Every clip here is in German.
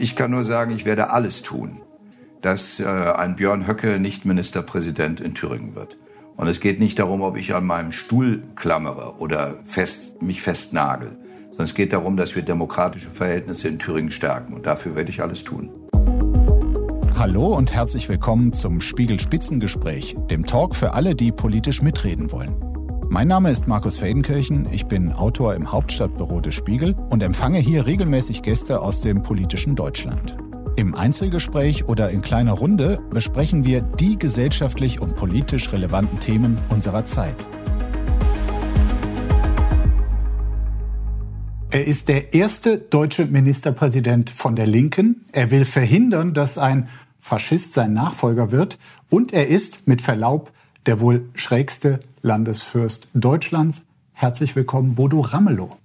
Ich kann nur sagen, ich werde alles tun, dass äh, ein Björn Höcke nicht Ministerpräsident in Thüringen wird. Und es geht nicht darum, ob ich an meinem Stuhl klammere oder fest, mich festnagel, sondern es geht darum, dass wir demokratische Verhältnisse in Thüringen stärken. Und dafür werde ich alles tun. Hallo und herzlich willkommen zum Spiegel Spitzengespräch, dem Talk für alle, die politisch mitreden wollen. Mein Name ist Markus Feldenkirchen, ich bin Autor im Hauptstadtbüro des Spiegel und empfange hier regelmäßig Gäste aus dem politischen Deutschland. Im Einzelgespräch oder in kleiner Runde besprechen wir die gesellschaftlich und politisch relevanten Themen unserer Zeit. Er ist der erste deutsche Ministerpräsident von der Linken. Er will verhindern, dass ein Faschist sein Nachfolger wird. Und er ist, mit Verlaub, der wohl schrägste Landesfürst Deutschlands. Herzlich willkommen, Bodo Ramelow.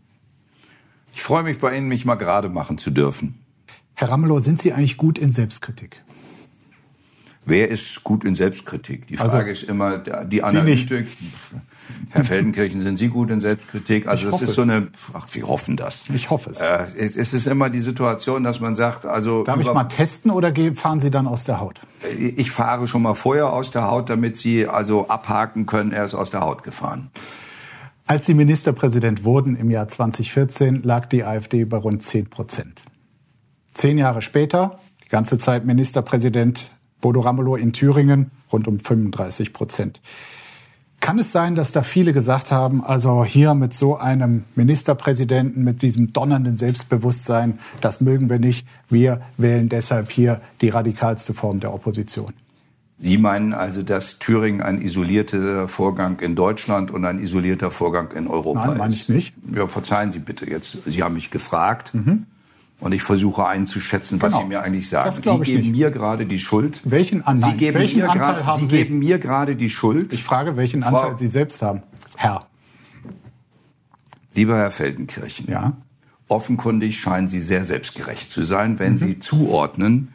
Ich freue mich bei Ihnen, mich mal gerade machen zu dürfen. Herr Ramelow, sind Sie eigentlich gut in Selbstkritik? Wer ist gut in Selbstkritik? Die Also, Frage ist immer die Analytik. Herr Feldenkirchen, sind Sie gut in Selbstkritik? Also Ich das hoffe ist so eine, ach, Sie hoffen das. Ich hoffe es. Äh, es, es ist immer die Situation, dass man sagt, also Darf ich über- mal testen oder fahren Sie dann aus der Haut? ich fahre schon mal vorher aus der Haut, damit Sie also abhaken können, er ist aus der Haut gefahren. Als Sie Ministerpräsident wurden im Jahr 2014, lag die AfD bei rund 10 Prozent. Zehn Jahre später, die ganze Zeit Ministerpräsident Bodo Ramelow in Thüringen, rund um 35 Prozent. Kann es sein, dass da viele gesagt haben, also hier mit so einem Ministerpräsidenten, mit diesem donnernden Selbstbewusstsein, das mögen wir nicht. Wir wählen deshalb hier die radikalste Form der Opposition. Sie meinen also, dass Thüringen ein isolierter Vorgang in Deutschland und ein isolierter Vorgang in Europa Nein, ist? meine ich nicht. Mhm. Ja, verzeihen Sie bitte jetzt. Sie haben mich gefragt und ich versuche einzuschätzen, was Genau. Sie mir eigentlich sagen. Sie geben nicht. mir gerade die Schuld. Welchen Anteil, Sie geben welchen mir Anteil haben Sie Sie? geben mir gerade die Schuld. Ich frage, welchen Frau- Anteil Sie selbst haben. Herr. Lieber Herr Feldenkirchen, Ja. offenkundig scheinen Sie sehr selbstgerecht zu sein, wenn Mhm. Sie zuordnen,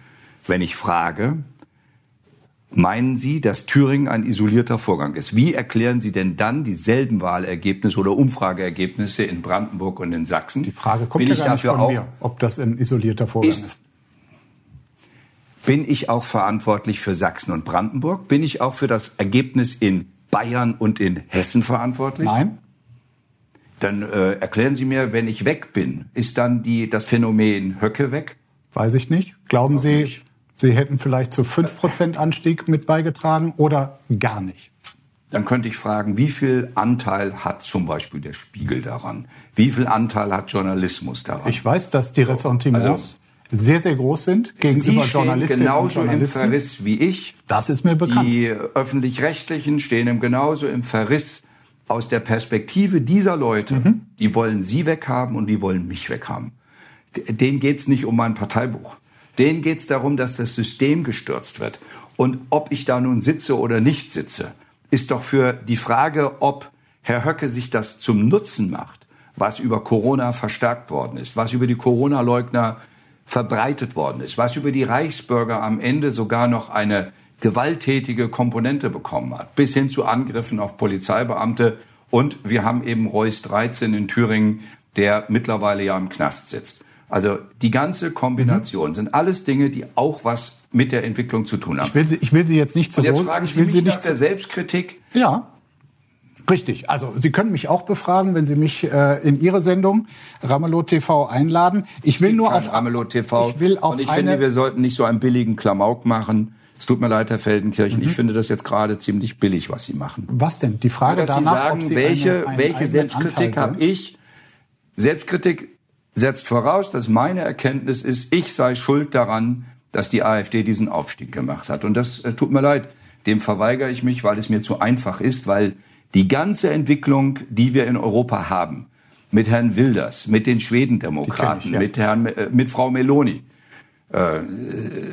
wenn ich frage, meinen Sie, dass Thüringen ein isolierter Vorgang ist? Wie erklären Sie denn dann dieselben Wahlergebnisse oder Umfrageergebnisse in Brandenburg und in Sachsen? Die Frage kommt bin ja gar nicht von auch, mir, ob das ein isolierter Vorgang Ist- ist. Bin ich auch verantwortlich für Sachsen und Brandenburg? Bin ich auch für das Ergebnis in Bayern und in Hessen verantwortlich? Nein? Dann äh, erklären Sie mir, wenn ich weg bin, ist dann die, das Phänomen Höcke weg? Weiß ich nicht. Glauben Sie, nicht. Sie hätten vielleicht zu 5% Anstieg mit beigetragen oder gar nicht? Dann könnte ich fragen, wie viel Anteil hat zum Beispiel der Spiegel daran? Wie viel Anteil hat Journalismus daran? Ich weiß, dass die Ressentiments also- sehr, sehr groß sind Sie gegenüber stehen Journalistinnen und genauso im Journalisten. Verriss wie ich. Das ist mir bekannt. Die öffentlich-rechtlichen stehen genauso im Verriss aus der Perspektive dieser Leute. Mhm. Die wollen Sie weghaben und die wollen mich weghaben. Denen geht's nicht um mein Parteibuch. Denen geht's darum, dass das System gestürzt wird. Und ob ich da nun sitze oder nicht sitze, ist doch für die Frage, ob Herr Höcke sich das zum Nutzen macht, was über Corona verstärkt worden ist, was über die Corona-Leugner verbreitet worden ist, was über die Reichsbürger am Ende sogar noch eine gewalttätige Komponente bekommen hat, bis hin zu Angriffen auf Polizeibeamte. Und wir haben eben Reuss 13 in Thüringen, der mittlerweile ja im Knast sitzt. Also die ganze Kombination sind alles Dinge, die auch was mit der Entwicklung zu tun haben. Ich will Sie, ich will Sie jetzt nicht zu Und jetzt fragen ich Sie will mich Sie nach nicht der zu, Selbstkritik. Ja, richtig. Also Sie können mich auch befragen, wenn Sie mich äh, in Ihre Sendung Ramelow TV einladen. Ich will nur auf Ramelow TV. Ich will auf und ich eine, finde, wir sollten nicht so einen billigen Klamauk machen. Es tut mir leid, Herr Feldenkirchen. Mhm. Ich finde das jetzt gerade ziemlich billig, was Sie machen. was denn? Die Frage dass Sie danach, sagen, ob Sie welche, eine, einen welche Selbstkritik habe ich? Selbstkritik setzt voraus, dass meine Erkenntnis ist, ich sei schuld daran, dass die AfD diesen Aufstieg gemacht hat. Und das äh, tut mir leid. Dem verweigere ich mich, weil es mir zu einfach ist, weil die ganze Entwicklung, die wir in Europa haben, mit Herrn Wilders, mit den Schwedendemokraten, ich, ja. mit Herrn, äh, mit Frau Meloni, äh,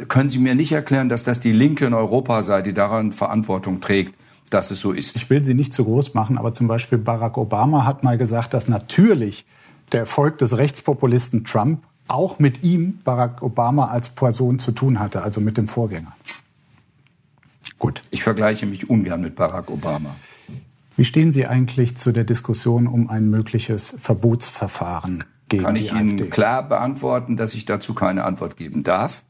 können Sie mir nicht erklären, dass das die Linke in Europa sei, die daran Verantwortung trägt, dass es so ist. Ich will sie nicht zu groß machen, aber zum Beispiel Barack Obama hat mal gesagt, dass natürlich der Erfolg des Rechtspopulisten Trump auch mit ihm, Barack Obama, als Person zu tun hatte, also mit dem Vorgänger. Gut. Ich vergleiche mich ungern mit Barack Obama. Wie stehen Sie eigentlich zu der Diskussion um ein mögliches Verbotsverfahren gegen Kann ich Ihnen klar beantworten, dass ich dazu keine Antwort geben darf.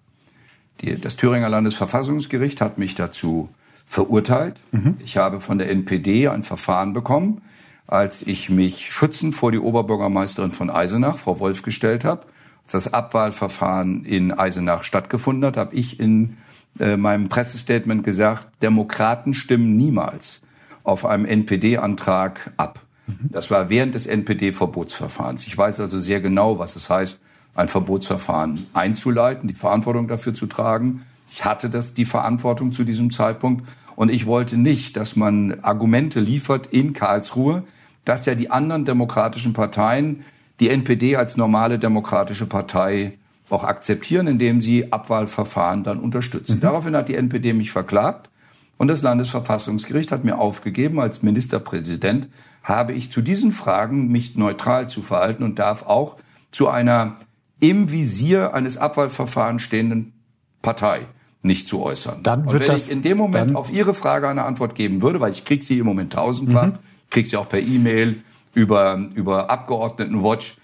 Die, das Thüringer Landesverfassungsgericht hat mich dazu verurteilt. Mhm. Ich habe von der NPD ein Verfahren bekommen, als ich mich schützend vor die Oberbürgermeisterin von Eisenach, Frau Wolf, gestellt habe. Als das Abwahlverfahren in Eisenach stattgefunden hat, habe ich in äh, meinem Pressestatement gesagt, Demokraten stimmen niemals auf einem NPD-Antrag ab. Mhm. Das war während des NPD-Verbotsverfahrens. Ich weiß also sehr genau, was es heißt, ein Verbotsverfahren einzuleiten, die Verantwortung dafür zu tragen. Ich hatte das, die Verantwortung zu diesem Zeitpunkt. Und ich wollte nicht, dass man Argumente liefert in Karlsruhe, dass ja die anderen demokratischen Parteien die NPD als normale demokratische Partei auch akzeptieren, indem sie Abwahlverfahren dann unterstützen. Mhm. Daraufhin hat die NPD mich verklagt und das Landesverfassungsgericht hat mir aufgegeben, als Ministerpräsident habe ich zu diesen Fragen mich neutral zu verhalten und darf auch zu einer im Visier eines Abwahlverfahrens stehenden Partei nicht zu äußern. Dann wird und wenn das, ich in dem Moment auf Ihre Frage eine Antwort geben würde, weil ich kriege sie im Moment tausendfach, mhm. Kriege sie auch per E-Mail, über, über Abgeordnetenwatch.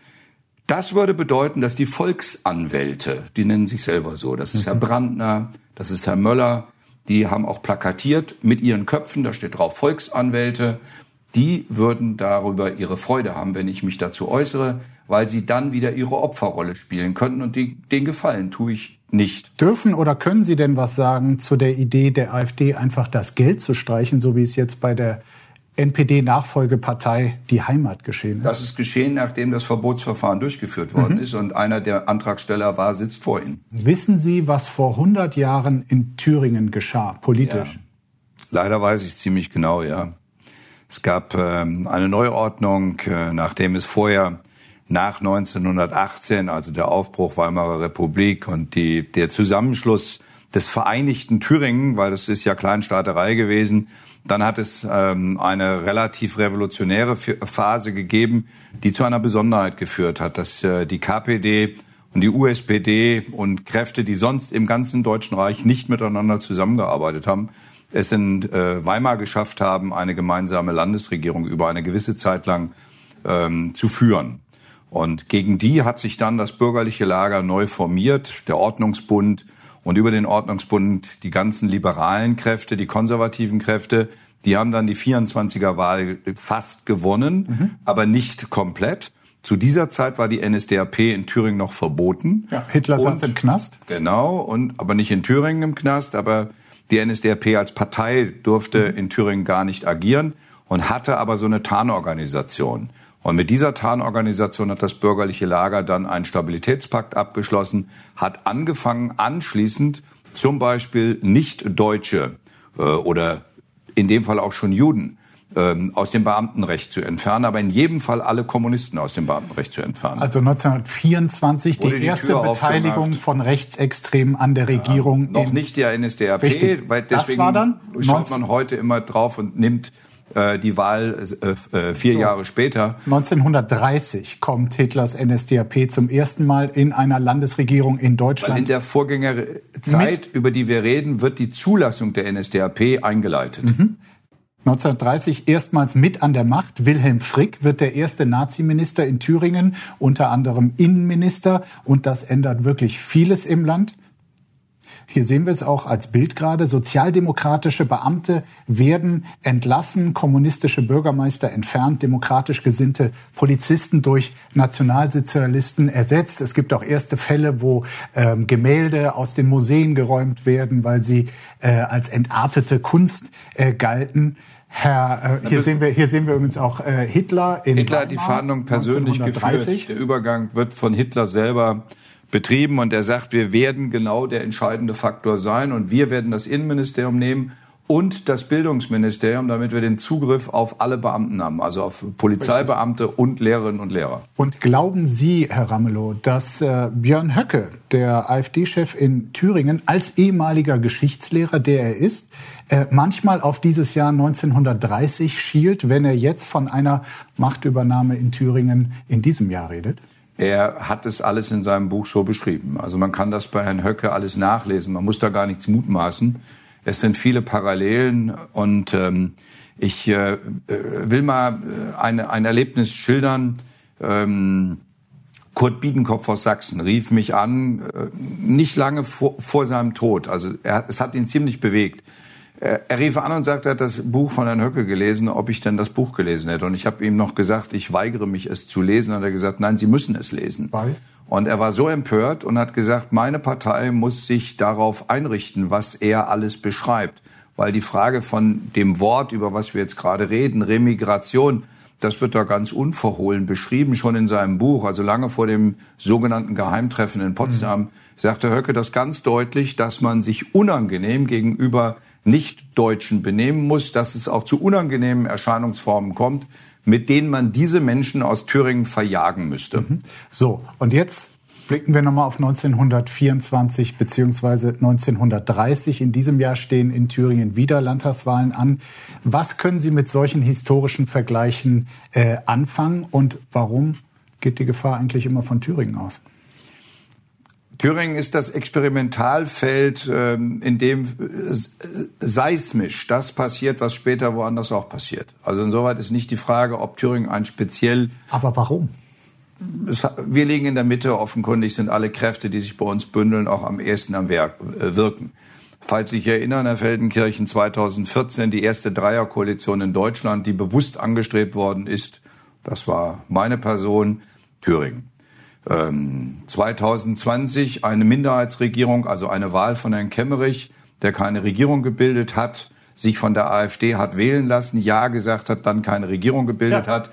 Das würde bedeuten, dass die Volksanwälte, die nennen sich selber so, das ist mhm. Herr Brandner, das ist Herr Möller, die haben auch plakatiert mit ihren Köpfen, da steht drauf Volksanwälte, die würden darüber ihre Freude haben, wenn ich mich dazu äußere, weil sie dann wieder ihre Opferrolle spielen könnten und die, den Gefallen tue ich nicht. Dürfen oder können Sie denn was sagen zu der Idee der AfD, einfach das Geld zu streichen, so wie es jetzt bei der NPD-Nachfolgepartei die Heimat geschehen ist? Das ist geschehen, nachdem das Verbotsverfahren durchgeführt worden mhm. ist und einer der Antragsteller war, sitzt vor Ihnen. Wissen Sie, was vor 100 Jahren in Thüringen geschah, politisch? Ja. Leider weiß ich es ziemlich genau, ja. Es gab ähm, eine Neuordnung, äh, nachdem es vorher nach 1918, also der Aufbruch Weimarer Republik und die, der Zusammenschluss des Vereinigten Thüringen, weil das ist ja Kleinstaaterei gewesen, dann hat es ähm, eine relativ revolutionäre Phase gegeben, die zu einer Besonderheit geführt hat, dass äh, die KPD und die USPD und Kräfte, die sonst im ganzen Deutschen Reich nicht miteinander zusammengearbeitet haben, es in äh, Weimar geschafft haben, eine gemeinsame Landesregierung über eine gewisse Zeit lang ähm, zu führen. Und gegen die hat sich dann das bürgerliche Lager neu formiert, der Ordnungsbund, und über den Ordnungsbund die ganzen liberalen Kräfte, die konservativen Kräfte, die haben dann die 24er Wahl fast gewonnen, mhm. aber nicht komplett. Zu dieser Zeit war die NSDAP in Thüringen noch verboten. Ja, Hitler saß im Knast. Genau, und aber nicht in Thüringen im Knast, aber die NSDAP als Partei durfte mhm. in Thüringen gar nicht agieren und hatte aber so eine Tarnorganisation. Und mit dieser Tarnorganisation hat das bürgerliche Lager dann einen Stabilitätspakt abgeschlossen, hat angefangen anschließend zum Beispiel nicht Deutsche äh, oder in dem Fall auch schon Juden ähm, aus dem Beamtenrecht zu entfernen, aber in jedem Fall alle Kommunisten aus dem Beamtenrecht zu entfernen. Also 1924 die, die, erste Tür Beteiligung aufgemacht. von Rechtsextremen an der Regierung. Ja, noch nicht der NSDAP, Richtig. weil deswegen schaut man heute immer drauf und nimmt äh, die Wahl äh, äh, vier so. Jahre später. 1930 kommt Hitlers NSDAP zum ersten Mal in einer Landesregierung in Deutschland. Weil in der Vorgängerzeit, über die wir reden, wird die Zulassung der NSDAP eingeleitet. Mhm. 1930 erstmals mit an der Macht. Wilhelm Frick wird der erste Naziminister in Thüringen, unter anderem Innenminister. Und das ändert wirklich vieles im Land. Hier sehen wir es auch als Bild gerade. Sozialdemokratische Beamte werden entlassen, kommunistische Bürgermeister entfernt, demokratisch gesinnte Polizisten durch Nationalsozialisten ersetzt. Es gibt auch erste Fälle, wo ähm, Gemälde aus den Museen geräumt werden, weil sie äh, als entartete Kunst äh, galten. Herr, äh, hier sehen wir, hier sehen wir übrigens auch äh, Hitler in Hitler hat die Verhandlungen persönlich 1930. geführt. Der Übergang wird von Hitler selber betrieben und er sagt, wir werden genau der entscheidende Faktor sein und wir werden das Innenministerium nehmen und das Bildungsministerium, damit wir den Zugriff auf alle Beamten haben, also auf Polizeibeamte und Lehrerinnen und Lehrer. Und glauben Sie, Herr Ramelow, dass äh, Björn Höcke, der AfD-Chef in Thüringen, als ehemaliger Geschichtslehrer, der er ist, äh, manchmal auf dieses Jahr 1930 schielt, wenn er jetzt von einer Machtübernahme in Thüringen in diesem Jahr redet? Er hat es alles in seinem Buch so beschrieben. Also man kann das bei Herrn Höcke alles nachlesen. Man muss da gar nichts mutmaßen. Es sind viele Parallelen und ähm, ich äh, äh will mal äh, eine, ein Erlebnis schildern. Ähm, Kurt Biedenkopf aus Sachsen rief mich an, äh, nicht lange vor, vor seinem Tod. Also er, es hat ihn ziemlich bewegt. Er, er rief an und sagte, er hat das Buch von Herrn Höcke gelesen, ob ich denn das Buch gelesen hätte. Und ich habe ihm noch gesagt, ich weigere mich, es zu lesen. Und er hat gesagt, nein, Sie müssen es lesen. Weil? Und er war so empört und hat gesagt, meine Partei muss sich darauf einrichten, was er alles beschreibt. Weil die Frage von dem Wort, über was wir jetzt gerade reden, Remigration, das wird da ganz unverhohlen beschrieben, schon in seinem Buch, also lange vor dem sogenannten Geheimtreffen in Potsdam, mhm. sagte Höcke das ganz deutlich, dass man sich unangenehm gegenüber Nicht-Deutschen benehmen muss, dass es auch zu unangenehmen Erscheinungsformen kommt, mit denen man diese Menschen aus Thüringen verjagen müsste. Mhm. So, und jetzt Blicken wir nochmal auf 1924 beziehungsweise 1930. In diesem Jahr stehen in Thüringen wieder Landtagswahlen an. Was können Sie mit solchen historischen Vergleichen äh, anfangen und warum geht die Gefahr eigentlich immer von Thüringen aus? Thüringen ist das Experimentalfeld, ähm, in dem äh, seismisch das passiert, was später woanders auch passiert. Also insoweit ist nicht die Frage, ob Thüringen ein speziell. Aber warum? wir liegen in der Mitte. Offenkundig sind alle Kräfte, die sich bei uns bündeln, auch am ehesten am Werk, äh, wirken. Falls Sie sich erinnern, Herr Feldenkirchen, 2014 die erste Dreierkoalition in Deutschland, die bewusst angestrebt worden ist, das war meine Person, Thüringen. Ähm, 2020 eine Minderheitsregierung, also eine Wahl von Herrn Kemmerich, der keine Regierung gebildet hat, sich von der AfD hat wählen lassen, Ja gesagt hat, dann keine Regierung gebildet ja. hat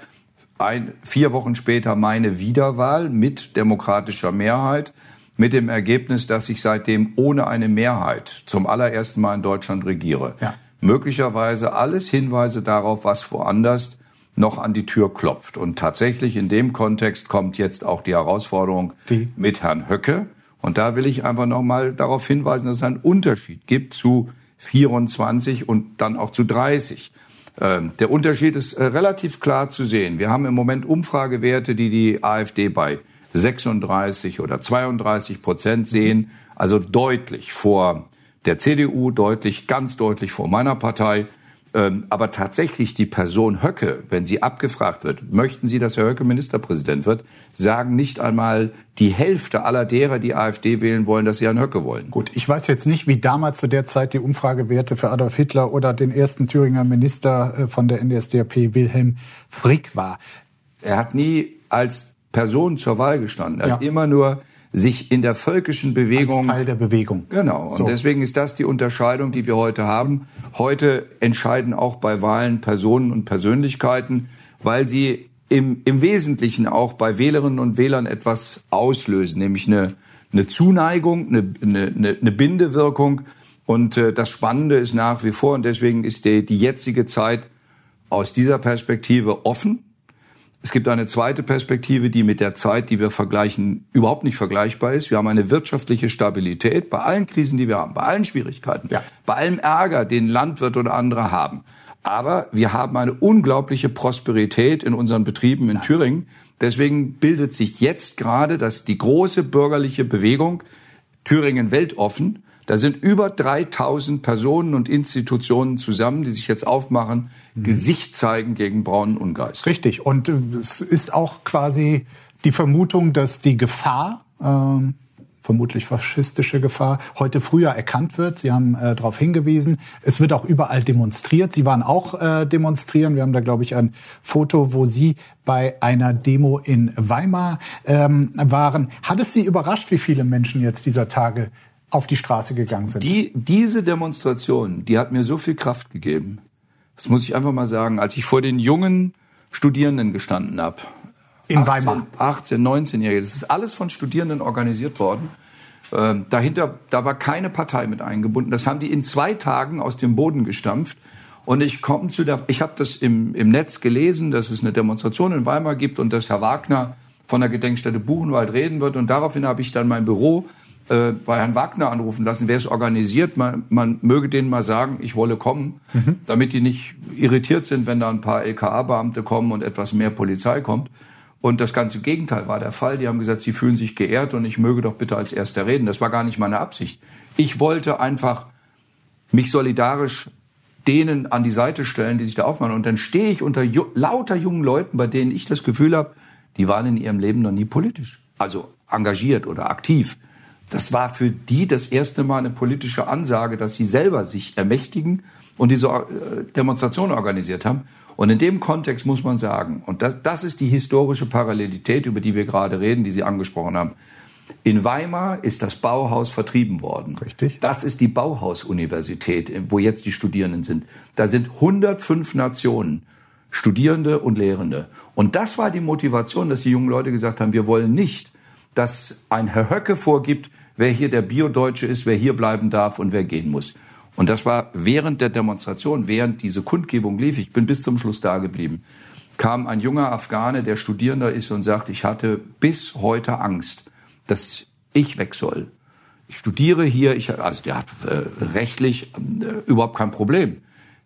ein, vier Wochen später meine Wiederwahl mit demokratischer Mehrheit, mit dem Ergebnis, dass ich seitdem ohne eine Mehrheit zum allerersten Mal in Deutschland regiere. Ja. Möglicherweise alles Hinweise darauf, was woanders noch an die Tür klopft. Und tatsächlich in dem Kontext kommt jetzt auch die Herausforderung die. mit Herrn Höcke. Und da will ich einfach nochmal darauf hinweisen, dass es einen Unterschied gibt zu 24 und dann auch zu 30. Ähm, der Unterschied ist äh, relativ klar zu sehen. Wir haben im Moment Umfragewerte, die die AfD bei 36 oder 32 Prozent sehen, also deutlich vor der CDU, deutlich, ganz deutlich vor meiner Partei. Ähm, aber tatsächlich die Person Höcke, wenn sie abgefragt wird, möchten Sie, dass Herr Höcke Ministerpräsident wird, sagen nicht einmal die Hälfte aller derer, die AfD wählen wollen, dass sie Herrn Höcke wollen. Gut, ich weiß jetzt nicht, wie damals zu der Zeit die Umfragewerte für Adolf Hitler oder den ersten Thüringer Minister äh, von der NSDAP, Wilhelm Frick, war. Er hat nie als Person zur Wahl gestanden. Er ja. hat immer nur sich in der völkischen Bewegung. Als Teil der Bewegung. Genau. Und deswegen ist das die Unterscheidung, die wir heute haben. Heute entscheiden auch bei Wahlen Personen und Persönlichkeiten, weil sie im, im Wesentlichen auch bei Wählerinnen und Wählern etwas auslösen, nämlich eine, eine Zuneigung, eine, eine, eine Bindewirkung. Und äh, das Spannende ist nach wie vor, und deswegen ist die, die jetzige Zeit aus dieser Perspektive offen es gibt eine zweite Perspektive, die mit der Zeit, die wir vergleichen, überhaupt nicht vergleichbar ist. Wir haben eine wirtschaftliche Stabilität bei allen Krisen, die wir haben, bei allen Schwierigkeiten, ja. bei allem Ärger, den Landwirt oder andere haben. Aber wir haben eine unglaubliche Prosperität in unseren Betrieben in Nein. Thüringen. Deswegen bildet sich jetzt gerade das, die große bürgerliche Bewegung Thüringen weltoffen. Da sind über 3000 Personen und Institutionen zusammen, die sich jetzt aufmachen, Gesicht zeigen gegen braunen Ungeist. Richtig. Und äh, es ist auch quasi die Vermutung, dass die Gefahr, äh, vermutlich faschistische Gefahr, heute früher erkannt wird. Sie haben äh, darauf hingewiesen. Es wird auch überall demonstriert. Sie waren auch äh, demonstrieren. Wir haben da, glaube ich, ein Foto, wo Sie bei einer Demo in Weimar ähm, waren. Hat es Sie überrascht, wie viele Menschen jetzt dieser Tage auf die Straße gegangen sind? Die, diese Demonstration, die hat mir so viel Kraft gegeben. Das muss ich einfach mal sagen. Als ich vor den jungen Studierenden gestanden habe, in 18, Weimar. 18, 19-Jährige, das ist alles von Studierenden organisiert worden. Ähm, dahinter, da war keine Partei mit eingebunden. Das haben die in zwei Tagen aus dem Boden gestampft. Und ich komme zu der, ich habe das im, im Netz gelesen, dass es eine Demonstration in Weimar gibt und dass Herr Wagner von der Gedenkstätte Buchenwald reden wird. Und daraufhin habe ich dann mein Büro äh, bei Herrn Wagner anrufen lassen, wer es organisiert, man, man möge denen mal sagen, ich wolle kommen, mhm. damit die nicht irritiert sind, wenn da ein paar LKA-Beamte kommen und etwas mehr Polizei kommt. Und das ganze Gegenteil war der Fall. Die haben gesagt, sie fühlen sich geehrt und ich möge doch bitte als Erster reden. Das war gar nicht meine Absicht. Ich wollte einfach mich solidarisch denen an die Seite stellen, die sich da aufmachen. Und dann stehe ich unter ju lauter jungen Leuten, bei denen ich das Gefühl habe, die waren in ihrem Leben noch nie politisch. also engagiert oder aktiv. Das war für die das erste Mal eine politische Ansage, dass sie selber sich ermächtigen und diese äh, Demonstration organisiert haben. Und in dem Kontext muss man sagen, und das, das ist die historische Parallelität, über die wir gerade reden, die Sie angesprochen haben. In Weimar ist das Bauhaus vertrieben worden. Richtig. Das ist die Bauhaus-Universität, wo jetzt die Studierenden sind. Da sind 105 Nationen, Studierende und Lehrende. Und das war die Motivation, dass die jungen Leute gesagt haben, wir wollen nicht, dass ein Herr Höcke vorgibt, wer hier der Biodeutsche ist, wer hier bleiben darf und wer gehen muss. Und das war während der Demonstration, während diese Kundgebung lief, ich bin bis zum Schluss da geblieben, kam ein junger Afghane, der Studierender ist und sagt, ich hatte bis heute Angst, dass ich weg soll. Ich studiere hier, ich, also der hat äh, rechtlich äh, überhaupt kein Problem.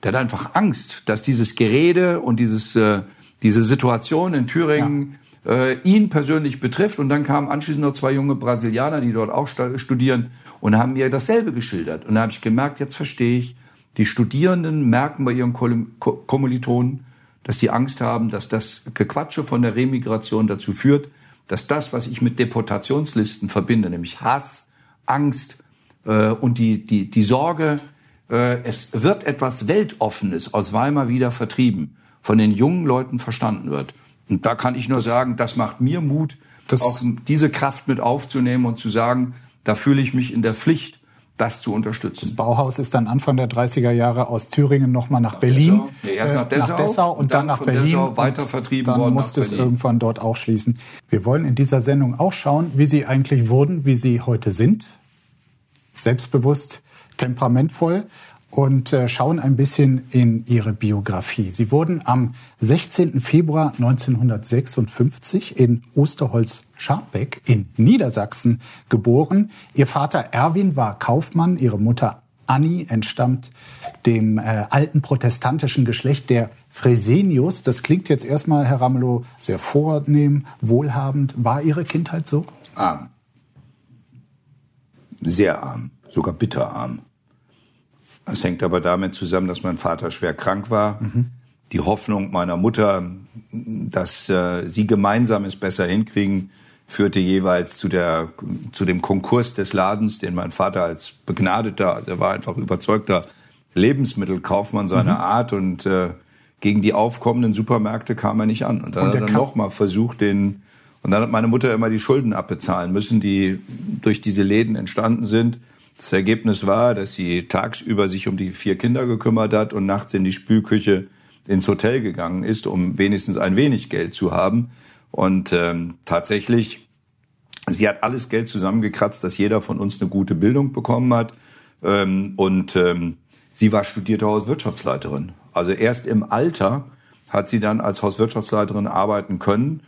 Der hat einfach Angst, dass dieses Gerede und dieses, äh, diese Situation in Thüringen ja. Äh, ihn persönlich betrifft. Und dann kamen anschließend noch zwei junge Brasilianer, die dort auch studieren und haben mir dasselbe geschildert. Und da habe ich gemerkt, jetzt verstehe ich, die Studierenden merken bei ihren Kommilitonen, dass die Angst haben, dass das Gequatsche von der Remigration dazu führt, dass das, was ich mit Deportationslisten verbinde, nämlich Hass, Angst äh, und die, die, die Sorge, äh, es wird etwas Weltoffenes aus Weimar wieder vertrieben, von den jungen Leuten verstanden wird. Und da kann ich nur das, sagen, das macht mir Mut, auch diese Kraft mit aufzunehmen und zu sagen, da fühle ich mich in der Pflicht, das zu unterstützen. Das Bauhaus ist dann Anfang der 30er Jahre aus Thüringen nochmal nach, nach Berlin. Nee, erst nach Dessau, nach Dessau und, dann, dann, nach Berlin. Dessau weiter vertrieben dann worden. Dann musste es irgendwann dort auch schließen. Wir wollen in dieser Sendung auch schauen, wie Sie eigentlich wurden, wie Sie heute sind. Selbstbewusst, temperamentvoll und äh, schauen ein bisschen in ihre Biografie. Sie wurden am 16. Februar 1956 in Osterholz-Scharbeck in Niedersachsen geboren. Ihr Vater Erwin war Kaufmann, ihre Mutter Annie entstammt dem äh, alten protestantischen Geschlecht der Fresenius. Das klingt jetzt erstmal, Herr Ramelow, sehr vornehm, wohlhabend. War Ihre Kindheit so? Arm. Sehr arm, sogar bitterarm. Es hängt aber damit zusammen, dass mein Vater schwer krank war. Mhm. Die Hoffnung meiner Mutter, dass äh, sie gemeinsam es besser hinkriegen, führte jeweils zu, der, zu dem Konkurs des Ladens, den mein Vater als begnadeter, er war einfach überzeugter Lebensmittelkaufmann seiner mhm. Art und äh, gegen die aufkommenden Supermärkte kam er nicht an. Und dann und hat er nochmal versucht, den, und dann hat meine Mutter immer die Schulden abbezahlen müssen, die durch diese Läden entstanden sind. Das Ergebnis war, dass sie tagsüber sich um die vier Kinder gekümmert hat und nachts in die Spülküche ins Hotel gegangen ist, um wenigstens ein wenig Geld zu haben. Und ähm, tatsächlich, sie hat alles Geld zusammengekratzt, dass jeder von uns eine gute Bildung bekommen hat. Ähm, und ähm, sie war studierte Hauswirtschaftsleiterin. Also erst im Alter hat sie dann als Hauswirtschaftsleiterin arbeiten können,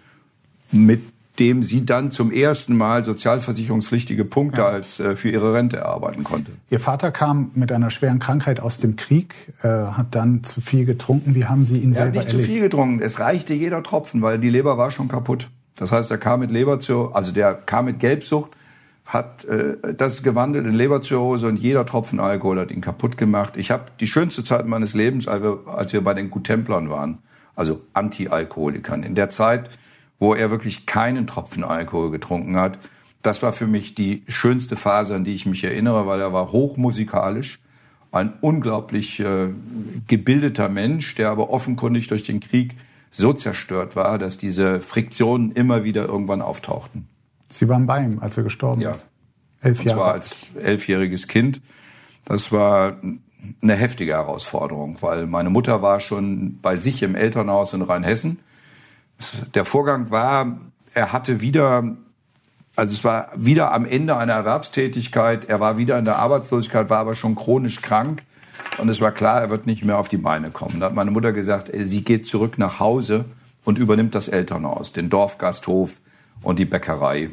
mit dem sie dann zum ersten Mal sozialversicherungspflichtige Punkte ja. als äh, für ihre Rente erarbeiten konnte. Ihr Vater kam mit einer schweren Krankheit aus dem Krieg, äh, hat dann zu viel getrunken. Wie haben Sie ihn er selber hat nicht erlebt? zu viel getrunken. Es reichte jeder Tropfen, weil die Leber war schon kaputt. Das heißt, er kam mit Leberzirrhose, also der kam mit Gelbsucht, hat äh, das gewandelt in Leberzirrhose und jeder Tropfen Alkohol hat ihn kaputt gemacht. Ich habe die schönste Zeit meines Lebens, als wir, als wir bei den Gutemplern waren, also Anti-Alkoholikern. In der Zeit wo er wirklich keinen Tropfen Alkohol getrunken hat. Das war für mich die schönste Phase, an die ich mich erinnere, weil er war hochmusikalisch, ein unglaublich äh, gebildeter Mensch, der aber offenkundig durch den Krieg so zerstört war, dass diese Friktionen immer wieder irgendwann auftauchten. Sie waren bei ihm, als er gestorben ja. ist. Elf Jahre. Und zwar als elfjähriges Kind. Das war eine heftige Herausforderung, weil meine Mutter war schon bei sich im Elternhaus in Rheinhessen der Vorgang war, er hatte wieder, also es war wieder am Ende einer Erwerbstätigkeit, er war wieder in der Arbeitslosigkeit, war aber schon chronisch krank. Und es war klar, er wird nicht mehr auf die Beine kommen. Da hat meine Mutter gesagt, sie geht zurück nach Hause und übernimmt das Elternhaus, den Dorfgasthof und die Bäckerei.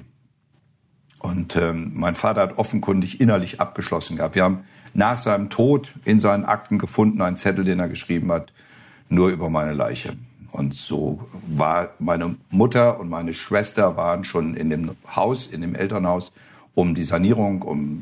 Und ähm, mein Vater hat offenkundig innerlich abgeschlossen gehabt. Wir haben nach seinem Tod in seinen Akten gefunden einen Zettel, den er geschrieben hat, nur über meine Leiche. Und so war meine Mutter und meine Schwester waren schon in dem Haus, in dem Elternhaus, um die Sanierung, um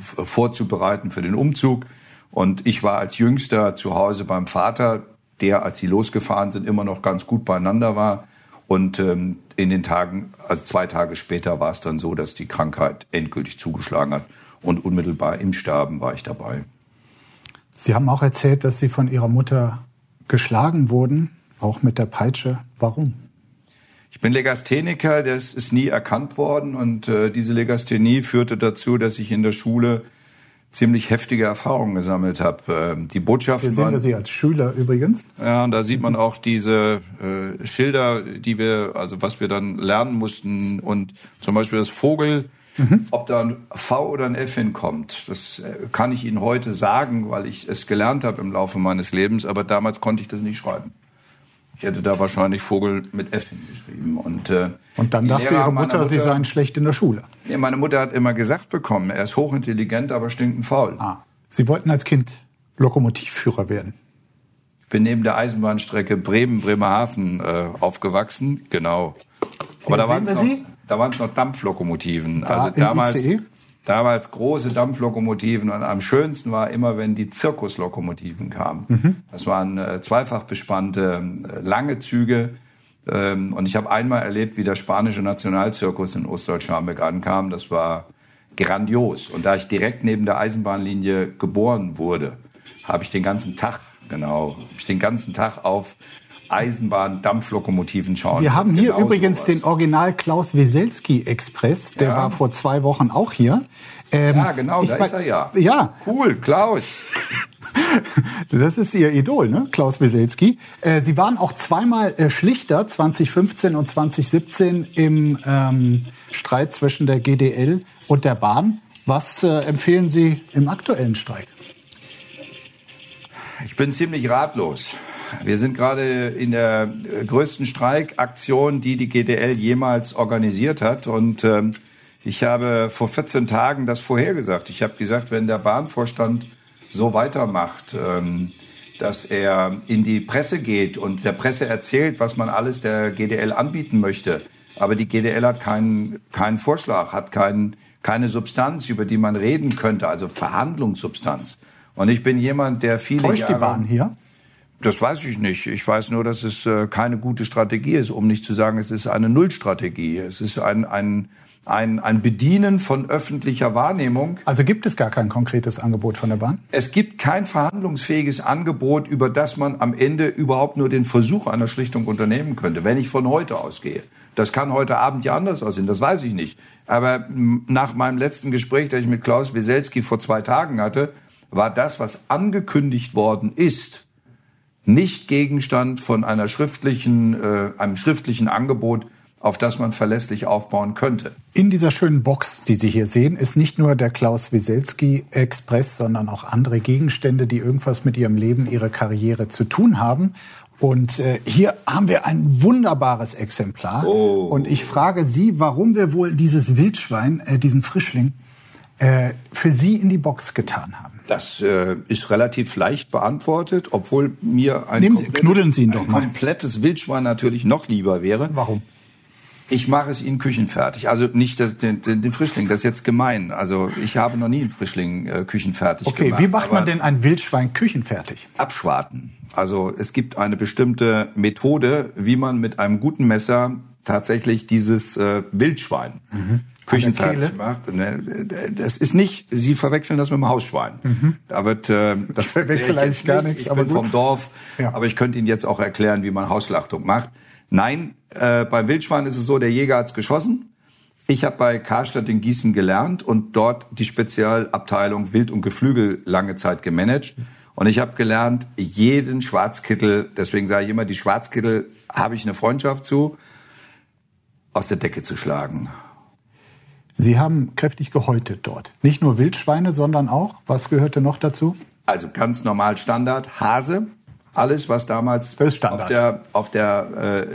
vorzubereiten für den Umzug. Und ich war als Jüngster zu Hause beim Vater, der, als sie losgefahren sind, immer noch ganz gut beieinander war. Und ähm, in den Tagen, also zwei Tage später war es dann so, dass die Krankheit endgültig zugeschlagen hat. Und unmittelbar im Sterben war ich dabei. Sie haben auch erzählt, dass Sie von Ihrer Mutter geschlagen wurden, auch mit der Peitsche. Warum? Ich bin Legastheniker, das ist nie erkannt worden und äh, diese Legasthenie führte dazu, dass ich in der Schule ziemlich heftige Erfahrungen gesammelt habe. Äh, die Botschaften Wir sehen wir Sie als Schüler übrigens. Ja, und da sieht man auch diese äh, Schilder, die wir, also was wir dann lernen mussten und zum Beispiel das Vogel, mhm. ob da ein V oder ein F hinkommt. Das äh, kann ich Ihnen heute sagen, weil ich es gelernt habe im Laufe meines Lebens, aber damals konnte ich das nicht schreiben. Ich hätte da wahrscheinlich Vogel mit F hingeschrieben. Und, äh, und dann dachte Ihre Mutter, Mutter, Sie seien schlecht in der Schule. Nee, meine Mutter hat immer gesagt bekommen, er ist hochintelligent, aber stinkend faul. Ah. Sie wollten als Kind Lokomotivführer werden. Ich bin neben der Eisenbahnstrecke Bremen-Bremerhaven äh, aufgewachsen, genau. Aber da waren es noch, da waren's noch Dampflokomotiven. Da also damals, ICE? Damals große Dampflokomotiven und am schönsten war immer, wenn die Zirkuslokomotiven kamen. Mhm. Das waren äh, zweifach bespannte äh, lange Züge. Ähm, und ich habe einmal erlebt, wie der spanische Nationalzirkus in Ostdeutsch-Scharmbeck ankam. Das war grandios. Und da ich direkt neben der Eisenbahnlinie geboren wurde, habe ich den ganzen Tag, genau, ich den ganzen Tag auf Eisenbahn, Dampflokomotiven schauen. Wir haben hier genau übrigens sowas. den Original Klaus Weselski Express. Der ja. war vor zwei Wochen auch hier. Ähm, ja, genau, da ist er ja. Ja. Cool, Klaus. Das ist Ihr Idol, ne? Klaus Weselski. Äh, Sie waren auch zweimal äh, Schlichter, 2015 und 2017, im ähm, Streit zwischen der GDL und der Bahn. Was äh, empfehlen Sie im aktuellen Streik? Ich bin ziemlich ratlos. Wir sind gerade in der äh, größten Streikaktion, die die GDL jemals organisiert hat. Und ähm, ich habe vor 14 Tagen das vorhergesagt. Ich habe gesagt, wenn der Bahnvorstand so weitermacht, ähm, dass er in die Presse geht und der Presse erzählt, was man alles der GDL anbieten möchte. Aber die GDL hat keinen, keinen Vorschlag, hat keinen, keine Substanz, über die man reden könnte, also Verhandlungssubstanz. Und ich bin jemand, der viele Täuscht Jahre... die Bahn hier? Das weiß ich nicht. Ich weiß nur, dass es äh, keine gute Strategie ist, um nicht zu sagen, es ist eine Nullstrategie. Es ist ein, ein, ein, ein Bedienen von öffentlicher Wahrnehmung. Also gibt es gar kein konkretes Angebot von der Bahn? Es gibt kein verhandlungsfähiges Angebot, über das man am Ende überhaupt nur den Versuch einer Schlichtung unternehmen könnte, wenn ich von heute ausgehe. Das kann heute Abend ja anders aussehen, das weiß ich nicht. Aber nach meinem letzten Gespräch, das ich mit Klaus Wieselski vor zwei Tagen hatte, war das, was angekündigt worden ist, nicht Gegenstand von einer schriftlichen, äh, einem schriftlichen Angebot, auf das man verlässlich aufbauen könnte. In dieser schönen Box, die Sie hier sehen, ist nicht nur der Klaus Wieselski Express, sondern auch andere Gegenstände, die irgendwas mit Ihrem Leben, Ihrer Karriere zu tun haben. Und äh, hier haben wir ein wunderbares Exemplar. Oh. Und ich frage Sie, warum wir wohl dieses Wildschwein, äh, diesen Frischling, äh, für Sie in die Box getan haben. Das äh, ist relativ leicht beantwortet, obwohl mir ein, Nehmen Sie, knuddeln Sie ihn doch mal. komplettes Wildschwein natürlich noch lieber wäre. Warum? Ich mache es Ihnen küchenfertig. Also nicht den, den, den Frischling, das ist jetzt gemein. Also ich habe noch nie einen Frischling äh, küchenfertig okay, gemacht. Okay, wie macht man denn ein Wildschwein küchenfertig? Abschwarten. Also es gibt eine bestimmte Methode, wie man mit einem guten Messer tatsächlich dieses äh, Wildschwein mhm. Küchenfertig macht. Ne, das ist nicht, Sie verwechseln das mit dem Hausschwein. Mhm. Da wird äh, das verwechselt eigentlich gar nichts. Ich aber bin gut. vom Dorf, ja. aber ich könnte Ihnen jetzt auch erklären, wie man Hausschlachtung macht. Nein, äh, beim Wildschwein ist es so, der Jäger hat's geschossen. Ich habe bei Karstadt in Gießen gelernt und dort die Spezialabteilung Wild und Geflügel lange Zeit gemanagt. Und ich habe gelernt, jeden Schwarzkittel, deswegen sage ich immer, die Schwarzkittel habe ich eine Freundschaft zu aus der Decke zu schlagen. Sie haben kräftig gehäutet dort. Nicht nur Wildschweine, sondern auch, was gehörte noch dazu? Also ganz normal Standard, Hase, alles, was damals auf der, auf der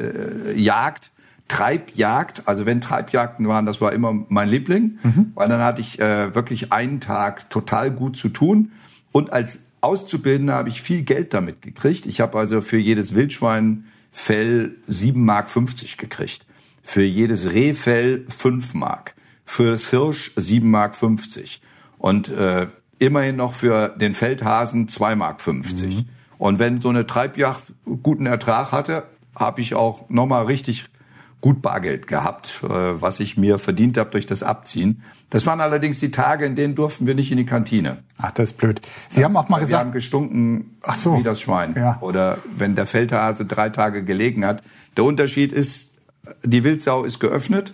äh, Jagd, Treibjagd, also wenn Treibjagden waren, das war immer mein Liebling, mhm. weil dann hatte ich äh, wirklich einen Tag total gut zu tun. Und als Auszubildender habe ich viel Geld damit gekriegt. Ich habe also für jedes Wildschweinfell 7,50 Mark gekriegt für jedes Rehfell 5 Mark, für das Hirsch 7,50 Mark und äh, immerhin noch für den Feldhasen 2,50 Mark. Mhm. Und wenn so eine Treibjacht guten Ertrag hatte, habe ich auch nochmal richtig gut Bargeld gehabt, äh, was ich mir verdient habe durch das Abziehen. Das waren allerdings die Tage, in denen durften wir nicht in die Kantine. Ach, das ist blöd. Sie ja, haben auch mal gesagt, wir haben gestunken Ach so. wie das Schwein. Ja. Oder wenn der Feldhase drei Tage gelegen hat. Der Unterschied ist, die Wildsau ist geöffnet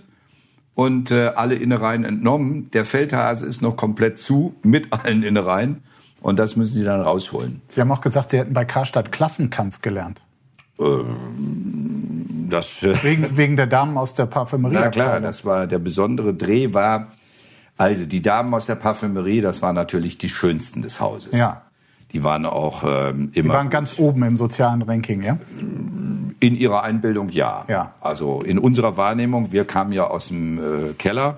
und äh, alle Innereien entnommen. Der Feldhase ist noch komplett zu mit allen Innereien und das müssen Sie dann rausholen. Sie haben auch gesagt, Sie hätten bei Karstadt Klassenkampf gelernt. Ähm, das, äh, wegen, wegen der Damen aus der Parfümerie. Na klar, das war der besondere Dreh war, also die Damen aus der Parfümerie, das waren natürlich die schönsten des Hauses. Ja. Die waren auch ähm, immer. Die waren ganz oben im sozialen Ranking, ja? In ihrer Einbildung ja. ja. Also in unserer Wahrnehmung, wir kamen ja aus dem äh, Keller,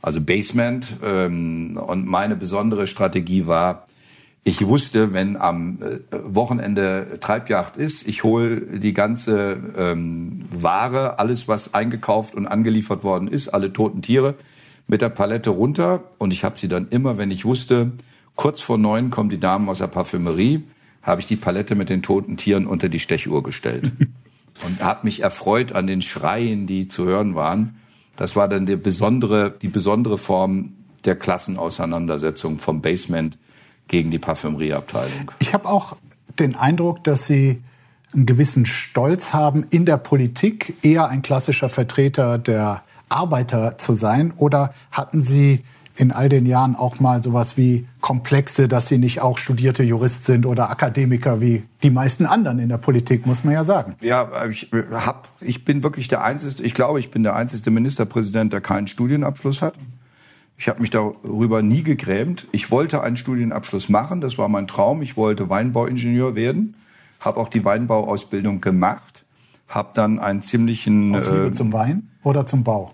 also Basement, ähm, und meine besondere Strategie war, ich wusste, wenn am äh, Wochenende Treibjagd ist, ich hole die ganze ähm, Ware, alles was eingekauft und angeliefert worden ist, alle toten Tiere mit der Palette runter und ich habe sie dann immer, wenn ich wusste, kurz vor neun kommen die Damen aus der Parfümerie, habe ich die Palette mit den toten Tieren unter die Stechuhr gestellt und habe mich erfreut an den Schreien, die zu hören waren. Das war dann die besondere, die besondere Form der Klassenauseinandersetzung vom Basement gegen die Parfümerieabteilung. Ich habe auch den Eindruck, dass Sie einen gewissen Stolz haben, in der Politik eher ein klassischer Vertreter der Arbeiter zu sein? Oder hatten Sie in all den Jahren auch mal sowas wie Komplexe, dass Sie nicht auch studierte Jurist sind oder Akademiker wie die meisten anderen in der Politik, muss man ja sagen. Ja, ich, hab, ich bin wirklich der einzige, ich glaube, ich bin der einzige Ministerpräsident, der keinen Studienabschluss hat. Ich habe mich darüber nie gegrämt. Ich wollte einen Studienabschluss machen, das war mein Traum. Ich wollte Weinbauingenieur werden, habe auch die Weinbauausbildung gemacht, habe dann einen ziemlichen... Aus Liebe äh, zum Wein oder zum Bau?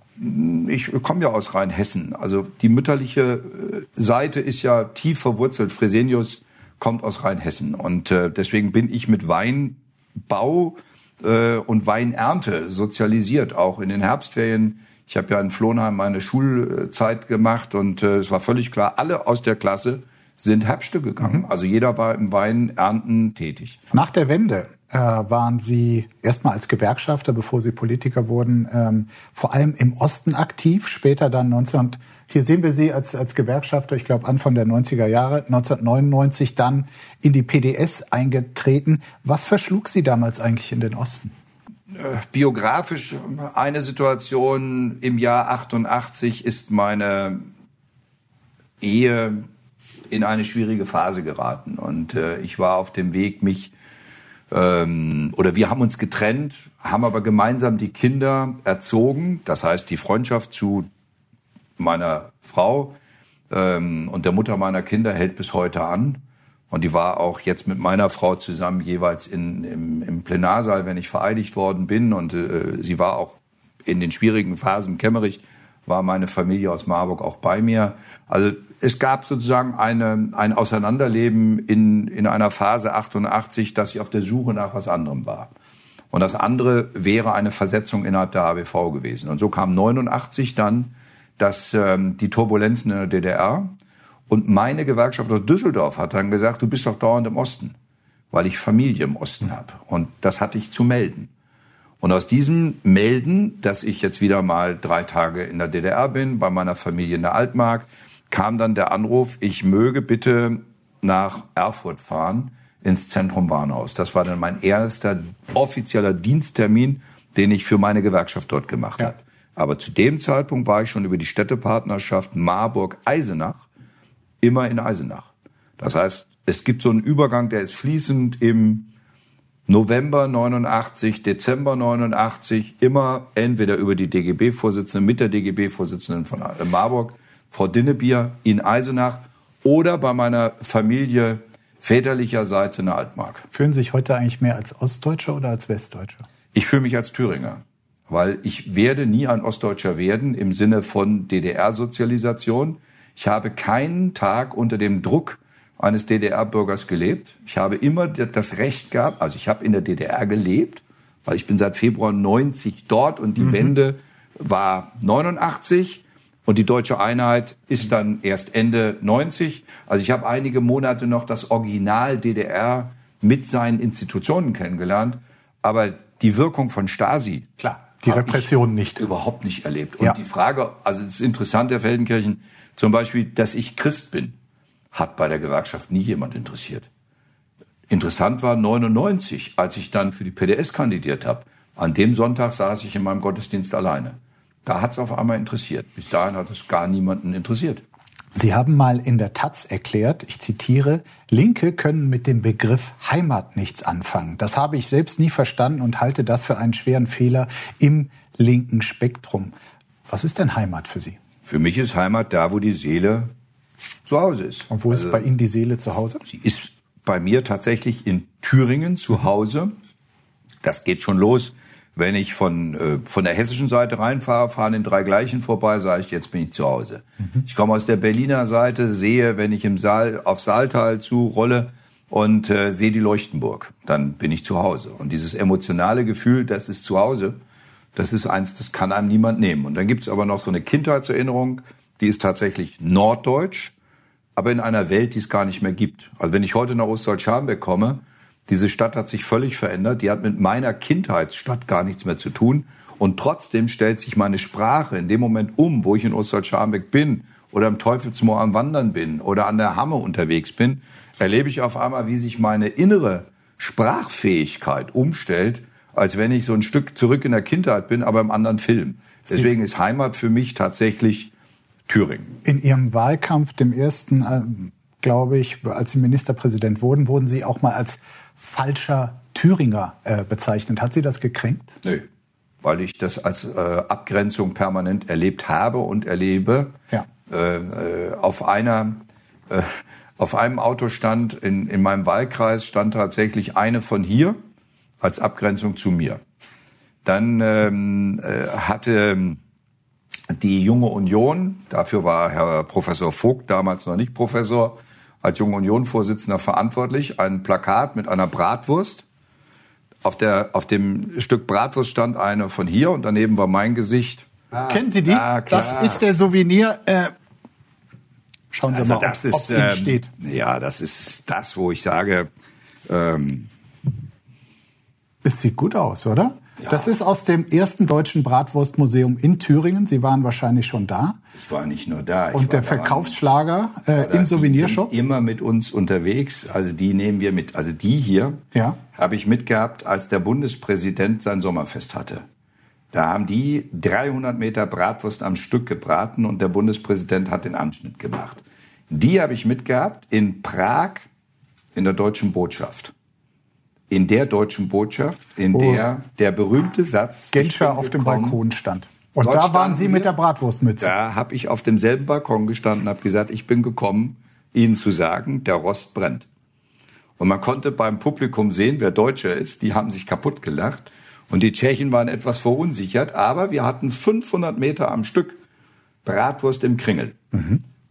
Ich komme ja aus Rheinhessen. Also die mütterliche äh, Seite ist ja tief verwurzelt. Fresenius kommt aus Rheinhessen. Und äh, deswegen bin ich mit Weinbau äh, und Weinernte sozialisiert, auch in den Herbstferien ich habe ja in Flohnheim meine Schulzeit gemacht und äh, es war völlig klar, alle aus der Klasse sind Herbste gegangen. Mhm. Also jeder war im Weinernten tätig. Nach der Wende waren Sie erstmal als Gewerkschafter, bevor Sie Politiker wurden, ähm, vor allem im Osten aktiv, später dann 19... Hier sehen wir Sie als, als Gewerkschafter, ich glaube Anfang der 90er Jahre, 1999 dann in die PDS eingetreten. Was verschlug Sie damals eigentlich in den Osten? Äh, biografisch eine Situation im Jahr 88 ist meine Ehe in eine schwierige Phase geraten und äh, ich war auf dem Weg, mich ähm, oder wir haben uns getrennt, haben aber gemeinsam die Kinder erzogen. Das heißt, die Freundschaft zu meiner Frau ähm, und der Mutter meiner Kinder hält bis heute an. Und die war auch jetzt mit meiner Frau zusammen jeweils in, im, im Plenarsaal, wenn ich vereidigt worden bin. Und äh, sie war auch in den schwierigen Phasen Kämmerich, war meine Familie aus Marburg auch bei mir. Also es gab sozusagen eine, ein Auseinanderleben in, in einer Phase 88, dass ich auf der Suche nach was anderem war. Und das andere wäre eine Versetzung innerhalb der ABV gewesen. Und so kam 89 dann dass ähm, die Turbulenzen in der DDR und meine Gewerkschaft aus Düsseldorf hat dann gesagt, du bist doch dauernd im Osten, weil ich Familie im Osten habe. Und das hatte ich zu melden. Und aus diesem Melden, dass ich jetzt wieder mal drei Tage in der DDR bin, bei meiner Familie in der Altmark, kam dann der Anruf, ich möge bitte nach Erfurt fahren ins Zentrum Warnhaus. Das war dann mein erster offizieller Diensttermin, den ich für meine Gewerkschaft dort gemacht ja. habe. Aber zu dem Zeitpunkt war ich schon über die Städtepartnerschaft Marburg-Eisenach immer in Eisenach. Das heißt, es gibt so einen Übergang, der ist fließend im November 89, Dezember 89, immer entweder über die DGB-Vorsitzende mit der DGB-Vorsitzenden von Marburg, Frau Dinnebier in Eisenach oder bei meiner Familie väterlicherseits in der Altmark. Fühlen Sie sich heute eigentlich mehr als Ostdeutscher oder als Westdeutscher? Ich fühle mich als Thüringer, weil ich werde nie ein Ostdeutscher werden im Sinne von DDR-Sozialisation. Ich habe keinen Tag unter dem Druck eines DDR-Bürgers gelebt. Ich habe immer das Recht gehabt, also ich habe in der DDR gelebt, weil ich bin seit Februar 90 dort und die mhm. Wende war 89 und die deutsche Einheit ist dann erst Ende 90. Also ich habe einige Monate noch das Original DDR mit seinen Institutionen kennengelernt, aber die Wirkung von Stasi, Klar Die Repression nicht. Überhaupt nicht erlebt. Und Ja. die Frage, also es ist interessant, Herr Feldenkirchen, zum Beispiel, dass ich Christ bin, hat bei der Gewerkschaft nie jemand interessiert. Interessant war 99, als ich dann für die PDS kandidiert habe. An dem Sonntag saß ich in meinem Gottesdienst alleine. Da hat es auf einmal interessiert. Bis dahin hat es gar niemanden interessiert. Sie haben mal in der Taz erklärt, ich zitiere, Linke können mit dem Begriff Heimat nichts anfangen. Das habe ich selbst nie verstanden und halte das für einen schweren Fehler im linken Spektrum. Was ist denn Heimat für Sie? Für mich ist Heimat da, wo die Seele zu Hause ist. Und wo ist bei Ihnen die Seele zu Hause? Sie ist bei mir tatsächlich in Thüringen zu Hause. Das geht schon los. Wenn ich von, äh, von der hessischen Seite reinfahre, fahren in drei Gleichen vorbei, sage ich, jetzt bin ich zu Hause. Ich komme aus der Berliner Seite, sehe, wenn ich im Saal auf Saaltal zu rolle und äh, sehe die Leuchtenburg, dann bin ich zu Hause. Und dieses emotionale Gefühl, das ist zu Hause, das ist eins, das kann einem niemand nehmen. Und dann gibt's aber noch so eine Kindheitserinnerung, die ist tatsächlich norddeutsch, aber in einer Welt, die es gar nicht mehr gibt. Also wenn ich heute nach Ostdeutsch-Scharmbeck komme, diese Stadt hat sich völlig verändert. Die hat mit meiner Kindheitsstadt gar nichts mehr zu tun. Und trotzdem stellt sich meine Sprache in dem Moment um, wo ich in Ostdeutsch-Scharmbeck bin oder im Teufelsmoor am Wandern bin oder an der Hamme unterwegs bin, erlebe ich auf einmal, wie sich meine innere Sprachfähigkeit umstellt, als wenn ich so ein Stück zurück in der Kindheit bin, aber im anderen Film. Deswegen ist Heimat für mich tatsächlich Thüringen. In Ihrem Wahlkampf, dem ersten, äh, glaube ich, als Sie Ministerpräsident wurden, wurden Sie auch mal als falscher Thüringer äh, bezeichnet. Hat Sie das gekränkt? Nö. Weil ich das als äh, Abgrenzung permanent erlebt habe und erlebe. Ja. Äh, äh, auf einer, äh, auf einem Autostand in, in meinem Wahlkreis stand tatsächlich eine von hier als Abgrenzung zu mir. Dann ähm, äh, hatte die Junge Union, dafür war Herr Professor Vogt damals noch nicht Professor, als Junge Union-Vorsitzender verantwortlich, ein Plakat mit einer Bratwurst. Auf, der, auf dem Stück Bratwurst stand eine von hier und daneben war mein Gesicht. Kennen Sie die? klar. Das ist der Souvenir. Äh, schauen Sie Also mal, das ob es ähm, steht. ja, das ist das, wo ich sage, ähm, Es sieht gut aus, oder? Das ist aus dem ersten deutschen Bratwurstmuseum in Thüringen. Sie waren wahrscheinlich schon da. ich war nicht nur da. Und der Verkaufsschlager äh, im Souvenirshop. Die sind immer mit uns unterwegs. Also die nehmen wir mit. Also die hier Ja. habe ich mitgehabt, als der Bundespräsident sein Sommerfest hatte. Da haben die 300 Meter Bratwurst am Stück gebraten und der Bundespräsident hat den Anschnitt gemacht. Die habe ich mitgehabt in Prag in der deutschen Botschaft. In der deutschen Botschaft, in Oh. der der berühmte Satz Genscher auf dem Balkon stand. Und da waren Sie wir. mit der Bratwurstmütze. Da habe ich auf demselben Balkon gestanden, habe gesagt, ich bin gekommen, Ihnen zu sagen, der Rost brennt. Und man konnte beim Publikum sehen, wer Deutscher ist. Die haben sich kaputt gelacht. Und die Tschechen waren etwas verunsichert. Aber wir hatten 500 Meter am Stück Bratwurst im Kringel.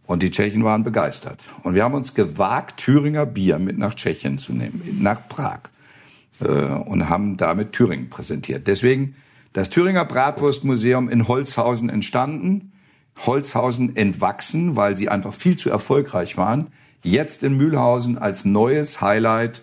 Und die Tschechen waren begeistert. Und wir haben uns gewagt, Thüringer Bier mit nach Tschechien zu nehmen, nach Prag. Äh, und haben damit Thüringen präsentiert. Deswegen das Thüringer Bratwurstmuseum in Holzhausen entstanden, Holzhausen entwachsen, weil sie einfach viel zu erfolgreich waren. Jetzt in Mühlhausen als neues Highlight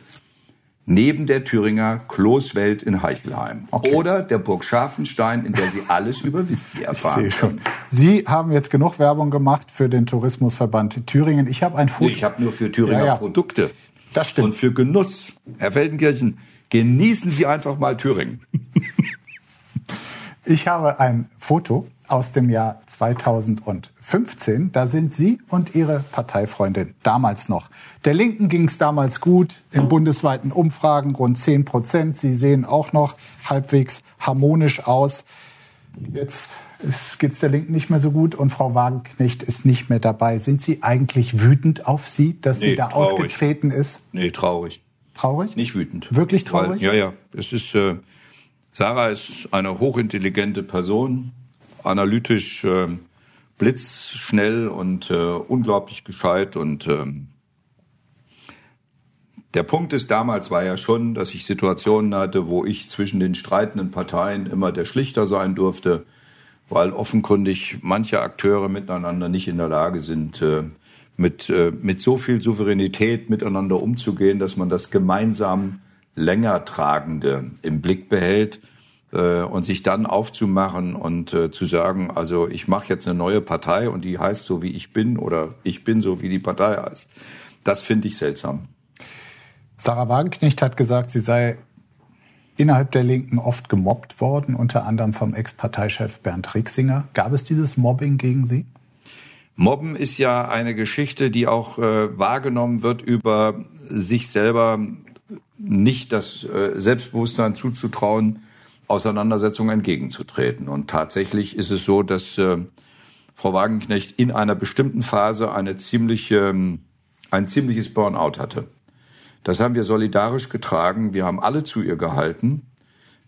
neben der Thüringer Kloßwelt in Heichelheim. Okay. Oder der Burg Scharfenstein, in der Sie alles über Whisky Ich erfahren sehe schon. Sie haben jetzt genug Werbung gemacht für den Tourismusverband Thüringen. Ich habe ein Foto. Ich habe nur für Thüringer Ja, ja. Produkte. Das stimmt. Und für Genuss. Herr Feldenkirchen, genießen Sie einfach mal Thüringen. Ich habe ein Foto aus dem Jahr 2015. Da sind Sie und Ihre Parteifreundin damals noch. Der Linken ging es damals gut, in bundesweiten Umfragen rund 10 Prozent. Sie sehen auch noch halbwegs harmonisch aus. Jetzt geht es der Linken nicht mehr so gut und Frau Wagenknecht ist nicht mehr dabei. Sind Sie eigentlich wütend auf sie, dass sie Nee, da traurig. ausgetreten ist? Nee, traurig. Traurig? Nicht wütend. Wirklich traurig? Weil, ja, ja. Es ist, äh, Sarah ist eine hochintelligente Person, analytisch, äh, blitzschnell und äh, unglaublich gescheit. Und ähm, der Punkt ist, damals war ja schon, dass ich Situationen hatte, wo ich zwischen den streitenden Parteien immer der Schlichter sein durfte, weil offenkundig manche Akteure miteinander nicht in der Lage sind, äh, mit, äh, mit so viel Souveränität miteinander umzugehen, dass man das gemeinsam länger tragende im Blick behält. Äh, und sich dann aufzumachen und äh, zu sagen, also ich mache jetzt eine neue Partei und die heißt so, wie ich bin oder ich bin so, wie die Partei heißt. Das finde ich seltsam. Sarah Wagenknecht hat gesagt, sie sei innerhalb der Linken oft gemobbt worden, unter anderem vom Ex-Parteichef Bernd Rixinger. Gab es dieses Mobbing gegen Sie? Mobben ist ja eine Geschichte, die auch äh, wahrgenommen wird über sich selber nicht das äh, Selbstbewusstsein zuzutrauen, Auseinandersetzungen entgegenzutreten. Und tatsächlich ist es so, dass äh, Frau Wagenknecht in einer bestimmten Phase eine ziemliche, ein ziemliches Burnout hatte. Das haben wir solidarisch getragen. Wir haben alle zu ihr gehalten.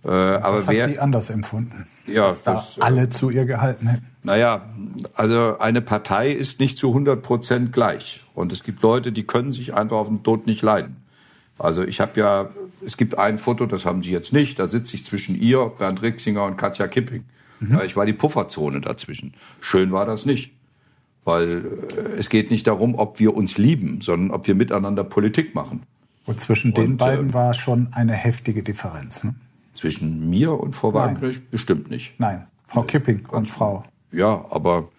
Äh, aber das hat wer, sie anders empfunden, ja, dass das, da äh, alle zu ihr gehalten hätten. Naja, also eine Partei ist nicht zu 100 Prozent gleich. Und es gibt Leute, die können sich einfach auf den Tod nicht leiden. Also ich habe ja, es gibt ein Foto, das haben Sie jetzt nicht, da sitze ich zwischen ihr, Bernd Rixinger und Katja Kipping. Mhm. Ich war die Pufferzone dazwischen. Schön war das nicht. Weil äh, es geht nicht darum, ob wir uns lieben, sondern ob wir miteinander Politik machen. Und zwischen den und, beiden äh, war schon eine heftige Differenz. Ne? Zwischen mir und Frau Wagenknecht bestimmt nicht. Nein, Frau Kipping und Frau. Ja, aber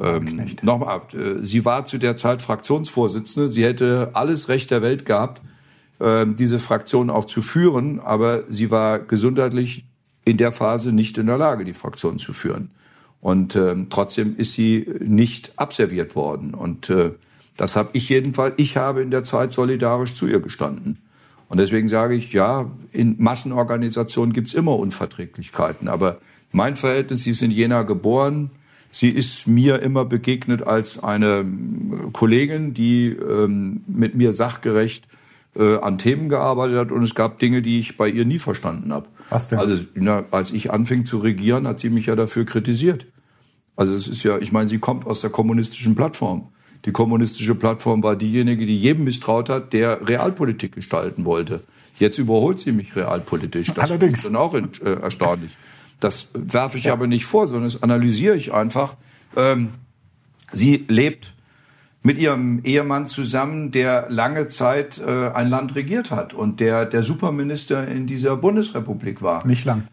ähm, nochmal, äh, sie war zu der Zeit Fraktionsvorsitzende. Sie hätte alles Recht der Welt gehabt, äh, diese Fraktion auch zu führen, aber sie war gesundheitlich in der Phase nicht in der Lage, die Fraktion zu führen. Und ähm, trotzdem ist sie nicht abserviert worden. Und äh, das habe ich jedenfalls, ich habe in der Zeit solidarisch zu ihr gestanden. Und deswegen sage ich, ja, in Massenorganisationen gibt's immer Unverträglichkeiten. Aber mein Verhältnis, sie ist in Jena geboren, sie ist mir immer begegnet als eine Kollegin, die ähm, mit mir sachgerecht äh, an Themen gearbeitet hat und es gab Dinge, die ich bei ihr nie verstanden habe. Was denn? Also na, als ich anfing zu regieren, hat sie mich ja dafür kritisiert. Also es ist ja, ich meine, sie kommt aus der kommunistischen Plattform. Die kommunistische Plattform war diejenige, die jedem misstraut hat, der Realpolitik gestalten wollte. Jetzt überholt sie mich realpolitisch. Das Allerdings. ist dann auch äh, erstaunlich. Das werfe ich ja. aber nicht vor, sondern das analysiere ich einfach. Ähm, sie lebt mit ihrem Ehemann zusammen, der lange Zeit äh, ein Land regiert hat und der der Superminister in dieser Bundesrepublik war. Nicht lang.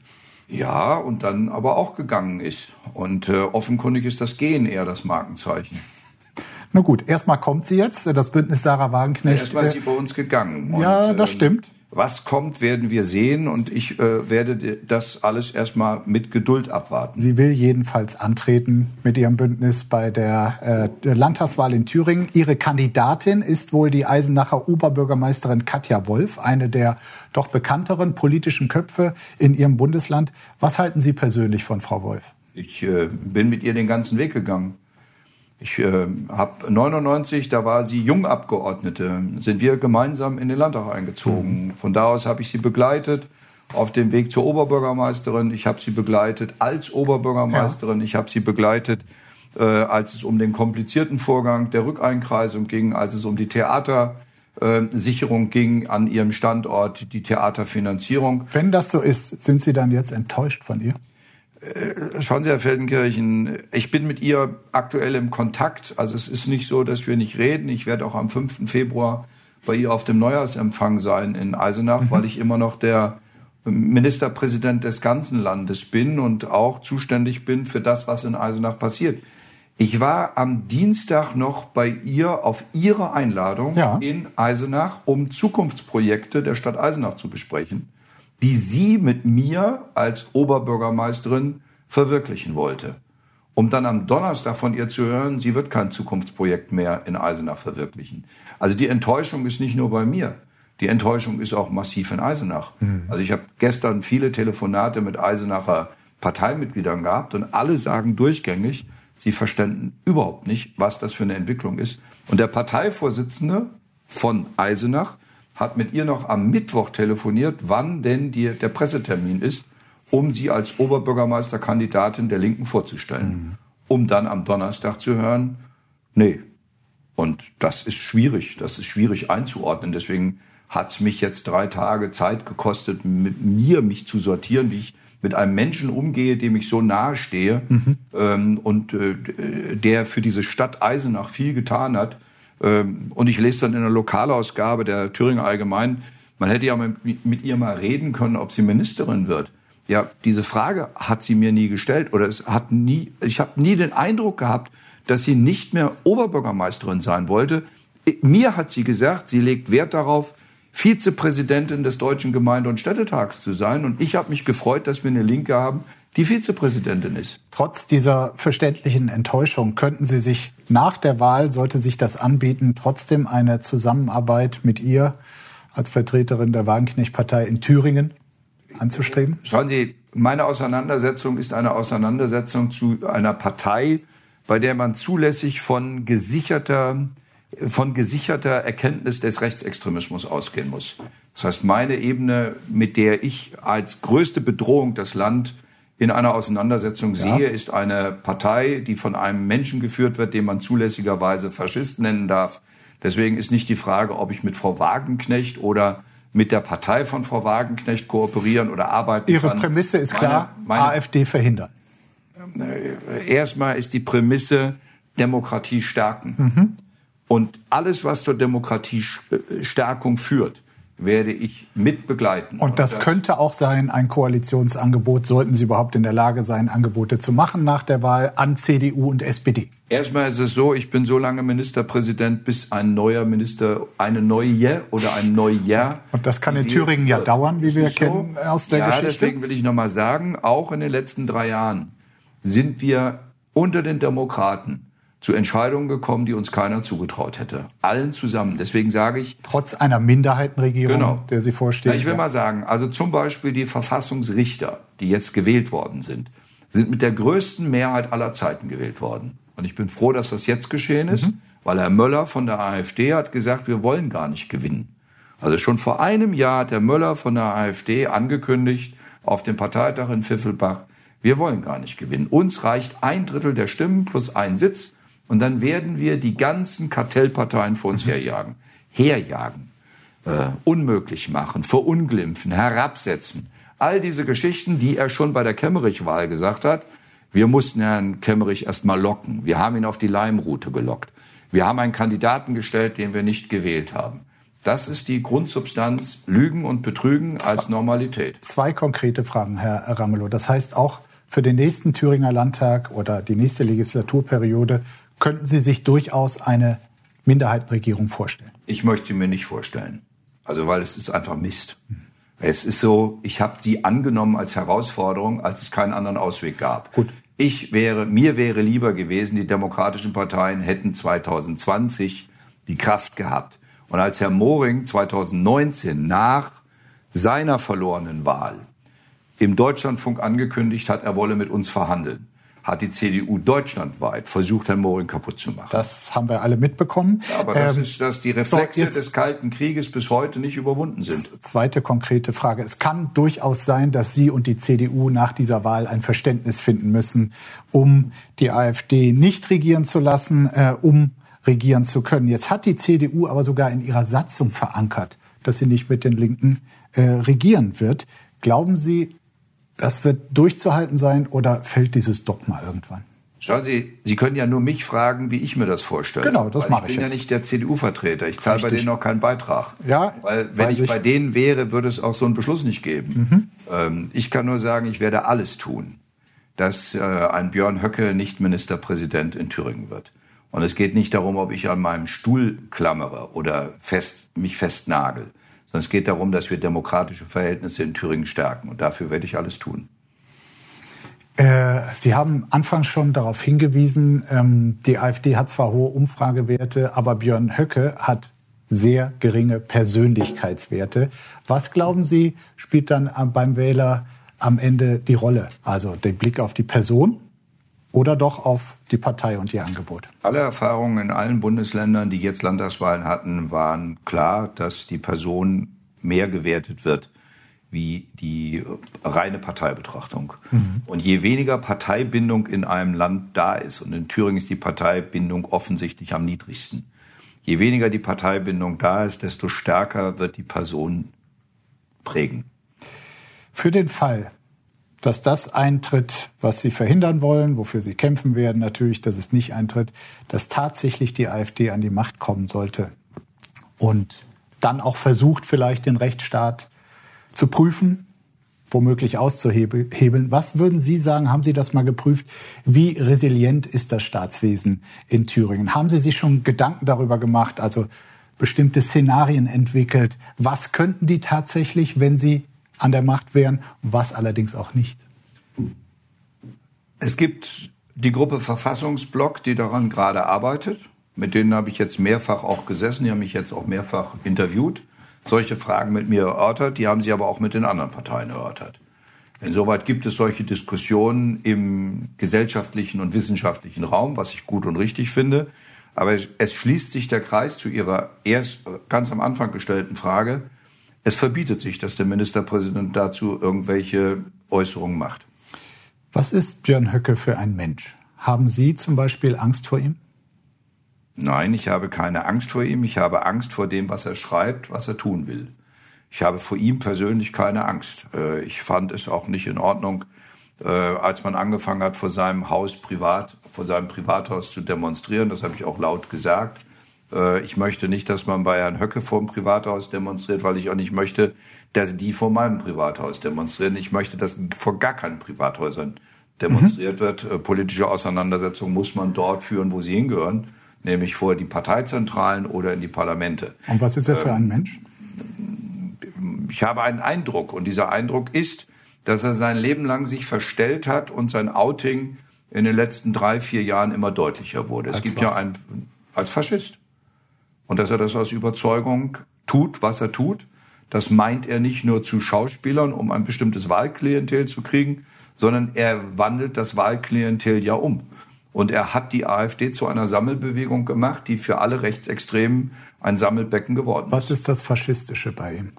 Ja, und dann aber auch gegangen ist. Und äh, offenkundig ist das Gehen eher das Markenzeichen. Na gut, erstmal kommt sie jetzt, das Bündnis Sarah Wagenknecht. Erstmal ist sie bei uns gegangen. ja, das ähm, stimmt. Was kommt, werden wir sehen und ich äh, werde das alles erstmal mit Geduld abwarten. Sie will jedenfalls antreten mit ihrem Bündnis bei der, äh, Landtagswahl in Thüringen. Ihre Kandidatin ist wohl die Eisenacher Oberbürgermeisterin Katja Wolf, eine der doch bekannteren politischen Köpfe in ihrem Bundesland. Was halten Sie persönlich von Frau Wolf? Ich äh, bin mit ihr den ganzen Weg gegangen. Ich äh, habe 99, da war sie Jungabgeordnete, sind wir gemeinsam in den Landtag eingezogen. Mhm. Von da aus habe ich sie begleitet auf dem Weg zur Oberbürgermeisterin. Ich habe sie begleitet als Oberbürgermeisterin. Ja. Ich habe sie begleitet, äh, als es um den komplizierten Vorgang der Rückeinkreisung ging, als es um die Theatersicherung ging an ihrem Standort, die Theaterfinanzierung. Wenn das so ist, sind Sie dann jetzt enttäuscht von ihr? Äh, schauen Sie, Herr Feldenkirchen, ich bin mit ihr aktuell im Kontakt. Also es ist nicht so, dass wir nicht reden. Ich werde auch am 5. Februar bei ihr auf dem Neujahrsempfang sein in Eisenach, mhm. weil ich immer noch der Ministerpräsident des ganzen Landes bin und auch zuständig bin für das, was in Eisenach passiert. Ich war am Dienstag noch bei ihr auf ihre Einladung ja. in Eisenach, um Zukunftsprojekte der Stadt Eisenach zu besprechen die sie mit mir als Oberbürgermeisterin verwirklichen wollte. Um dann am Donnerstag von ihr zu hören, sie wird kein Zukunftsprojekt mehr in Eisenach verwirklichen. Also die Enttäuschung ist nicht nur bei mir. Die Enttäuschung ist auch massiv in Eisenach. Mhm. Also ich habe gestern viele Telefonate mit Eisenacher Parteimitgliedern gehabt und alle sagen durchgängig, sie verständen überhaupt nicht, was das für eine Entwicklung ist. Und der Parteivorsitzende von Eisenach hat mit ihr noch am Mittwoch telefoniert, wann denn die, der Pressetermin ist, um sie als Oberbürgermeisterkandidatin der Linken vorzustellen. Mhm. Um dann am Donnerstag zu hören, nee. Und das ist schwierig, das ist schwierig einzuordnen. Deswegen hat es mich jetzt drei Tage Zeit gekostet, mit mir mich zu sortieren, wie ich mit einem Menschen umgehe, dem ich so nahe stehe mhm. ähm, und äh, der für diese Stadt Eisenach viel getan hat und ich lese dann in der Lokalausgabe der Thüringer Allgemein, man hätte ja mit, mit ihr mal reden können, ob sie Ministerin wird. Ja, diese Frage hat sie mir nie gestellt oder es hat nie, ich habe nie den Eindruck gehabt, dass sie nicht mehr Oberbürgermeisterin sein wollte. Mir hat sie gesagt, sie legt Wert darauf, Vizepräsidentin des Deutschen Gemeinde- und Städtetags zu sein. Und ich habe mich gefreut, dass wir eine Linke haben, die Vizepräsidentin ist. Trotz dieser verständlichen Enttäuschung könnten Sie sich nach der Wahl, sollte sich das anbieten, trotzdem eine Zusammenarbeit mit ihr als Vertreterin der Wagenknecht-Partei in Thüringen anzustreben? Schauen Sie, meine Auseinandersetzung ist eine Auseinandersetzung zu einer Partei, bei der man zulässig von gesicherter, von gesicherter Erkenntnis des Rechtsextremismus ausgehen muss. Das heißt, meine Ebene, mit der ich als größte Bedrohung das Land in einer Auseinandersetzung ja. sehe, ist eine Partei, die von einem Menschen geführt wird, den man zulässigerweise Faschist nennen darf. Deswegen ist nicht die Frage, ob ich mit Frau Wagenknecht oder mit der Partei von Frau Wagenknecht kooperieren oder arbeiten Ihre kann. Ihre Prämisse ist meine, klar, meine, AfD verhindern. Äh, erstmal ist die Prämisse Demokratie stärken. Mhm. Und alles, was zur Demokratiestärkung führt, werde ich mit begleiten. Und das, und das, könnte auch sein, ein Koalitionsangebot, sollten Sie überhaupt in der Lage sein, Angebote zu machen nach der Wahl an CDU und SPD. Erstmal ist es so, ich bin so lange Ministerpräsident, bis ein neuer Minister, eine neue oder ein Neujahr. Und das kann in Thüringen ja dauern, wie wir kennen so? aus der ja, Geschichte. Ja, deswegen will ich nochmal sagen, auch in den letzten drei Jahren sind wir unter den Demokraten zu Entscheidungen gekommen, die uns keiner zugetraut hätte. Allen zusammen. Deswegen sage ich. Trotz einer Minderheitenregierung, genau. der Sie vorstehen. Ja, ich will ja. mal sagen, also zum Beispiel die Verfassungsrichter, die jetzt gewählt worden sind, sind mit der größten Mehrheit aller Zeiten gewählt worden. Und ich bin froh, dass das jetzt geschehen ist, mhm. weil Herr Möller von der AfD hat gesagt, wir wollen gar nicht gewinnen. Also schon vor einem Jahr hat Herr Möller von der AfD angekündigt, auf dem Parteitag in Pfiffelbach, wir wollen gar nicht gewinnen. Uns reicht ein Drittel der Stimmen plus ein Sitz und dann werden wir die ganzen Kartellparteien vor uns mhm. herjagen. Herjagen, äh, unmöglich machen, verunglimpfen, herabsetzen. All diese Geschichten, die er schon bei der Kemmerich-Wahl gesagt hat. Wir mussten Herrn Kemmerich erst mal locken. Wir haben ihn auf die Leimroute gelockt. Wir haben einen Kandidaten gestellt, den wir nicht gewählt haben. Das ist die Grundsubstanz Lügen und Betrügen als Normalität. Zwei konkrete Fragen, Herr Ramelow. Das heißt auch für den nächsten Thüringer Landtag oder die nächste Legislaturperiode könnten Sie sich durchaus eine Minderheitenregierung vorstellen? Ich möchte sie mir nicht vorstellen. Also weil es ist einfach Mist. Es ist so, ich habe sie angenommen als Herausforderung, als es keinen anderen Ausweg gab. Gut. Ich wäre, mir wäre lieber gewesen, die demokratischen Parteien hätten 2020 die Kraft gehabt. Und als Herr Moring 2019 nach seiner verlorenen Wahl im Deutschlandfunk angekündigt hat, er wolle mit uns verhandeln, hat die CDU deutschlandweit versucht, Herrn Moring kaputt zu machen. Das haben wir alle mitbekommen. Ja, aber das ähm, ist, dass die Reflexe so, des Kalten Krieges bis heute nicht überwunden sind. Zweite konkrete Frage. Es kann durchaus sein, dass Sie und die CDU nach dieser Wahl ein Verständnis finden müssen, um die AfD nicht regieren zu lassen, äh, um regieren zu können. Jetzt hat die CDU aber sogar in ihrer Satzung verankert, dass sie nicht mit den Linken äh, regieren wird. Glauben Sie, das wird durchzuhalten sein oder fällt dieses Dogma irgendwann? Schauen Sie, Sie können ja nur mich fragen, wie ich mir das vorstelle. Genau, das mache ich. Ich bin jetzt. ja nicht der CDU-Vertreter. Ich zahle bei denen auch keinen Beitrag. Ja, weil wenn ich, ich, bei denen wäre, würde es auch so einen Beschluss nicht geben. Mhm. Ähm, ich kann nur sagen, ich werde alles tun, dass äh, ein Björn Höcke nicht Ministerpräsident in Thüringen wird. Und es geht nicht darum, ob ich an meinem Stuhl klammere oder fest, mich festnagel sondern es geht darum, dass wir demokratische Verhältnisse in Thüringen stärken. Und dafür werde ich alles tun. Äh, Sie haben anfangs schon darauf hingewiesen, ähm, die AfD hat zwar hohe Umfragewerte, aber Björn Höcke hat sehr geringe Persönlichkeitswerte. Was glauben Sie, spielt dann beim Wähler am Ende die Rolle? Also der Blick auf die Person oder doch auf die Partei und ihr Angebot? Alle Erfahrungen in allen Bundesländern, die jetzt Landtagswahlen hatten, waren klar, dass die Person mehr gewertet wird wie die reine Parteibetrachtung. Mhm. Und je weniger Parteibindung in einem Land da ist, und in Thüringen ist die Parteibindung offensichtlich am niedrigsten, je weniger die Parteibindung da ist, desto stärker wird die Person prägen. Für den Fall, dass das eintritt, was sie verhindern wollen, wofür sie kämpfen werden, natürlich, dass es nicht eintritt, dass tatsächlich die AfD an die Macht kommen sollte und dann auch versucht, vielleicht den Rechtsstaat zu prüfen, womöglich auszuhebeln. Was würden Sie sagen, haben Sie das mal geprüft? Wie resilient ist das Staatswesen in Thüringen? Haben Sie sich schon Gedanken darüber gemacht, also bestimmte Szenarien entwickelt? Was könnten die tatsächlich, wenn sie an der Macht wären, was allerdings auch nicht? Es gibt die Gruppe Verfassungsblock, die daran gerade arbeitet. Mit denen habe ich jetzt mehrfach auch gesessen. Die haben mich jetzt auch mehrfach interviewt, solche Fragen mit mir erörtert. Die haben sie aber auch mit den anderen Parteien erörtert. Insoweit gibt es solche Diskussionen im gesellschaftlichen und wissenschaftlichen Raum, was ich gut und richtig finde. Aber es schließt sich der Kreis zu Ihrer erst ganz am Anfang gestellten Frage. Es verbietet sich, dass der Ministerpräsident dazu irgendwelche Äußerungen macht. Was ist Björn Höcke für ein Mensch? Haben Sie zum Beispiel Angst vor ihm? Nein, ich habe keine Angst vor ihm. Ich habe Angst vor dem, was er schreibt, was er tun will. Ich habe vor ihm persönlich keine Angst. Äh, ich fand es auch nicht in Ordnung, äh, als man angefangen hat, vor seinem Haus privat, vor seinem Privathaus zu demonstrieren. Das habe ich auch laut gesagt. Äh, ich möchte nicht, dass man bei Herrn Höcke vor dem Privathaus demonstriert, weil ich auch nicht möchte, dass die vor meinem Privathaus demonstrieren. Ich möchte, dass vor gar keinen Privathäusern demonstriert mhm. wird. Politische Auseinandersetzungen muss man dort führen, wo sie hingehören nämlich vor die Parteizentralen oder in die Parlamente. Und was ist er für ein ähm, Mensch? Ich habe einen Eindruck und dieser Eindruck ist, dass er sein Leben lang sich verstellt hat und sein Outing in den letzten drei, vier Jahren immer deutlicher wurde. Als es gibt was? ja ein als Faschist. Und dass er das aus Überzeugung tut, was er tut, das meint er nicht nur zu Schauspielern, um ein bestimmtes Wahlklientel zu kriegen, sondern er wandelt das Wahlklientel ja um. Und er hat die AfD zu einer Sammelbewegung gemacht, die für alle Rechtsextremen ein Sammelbecken geworden ist. Was ist das Faschistische bei ihm?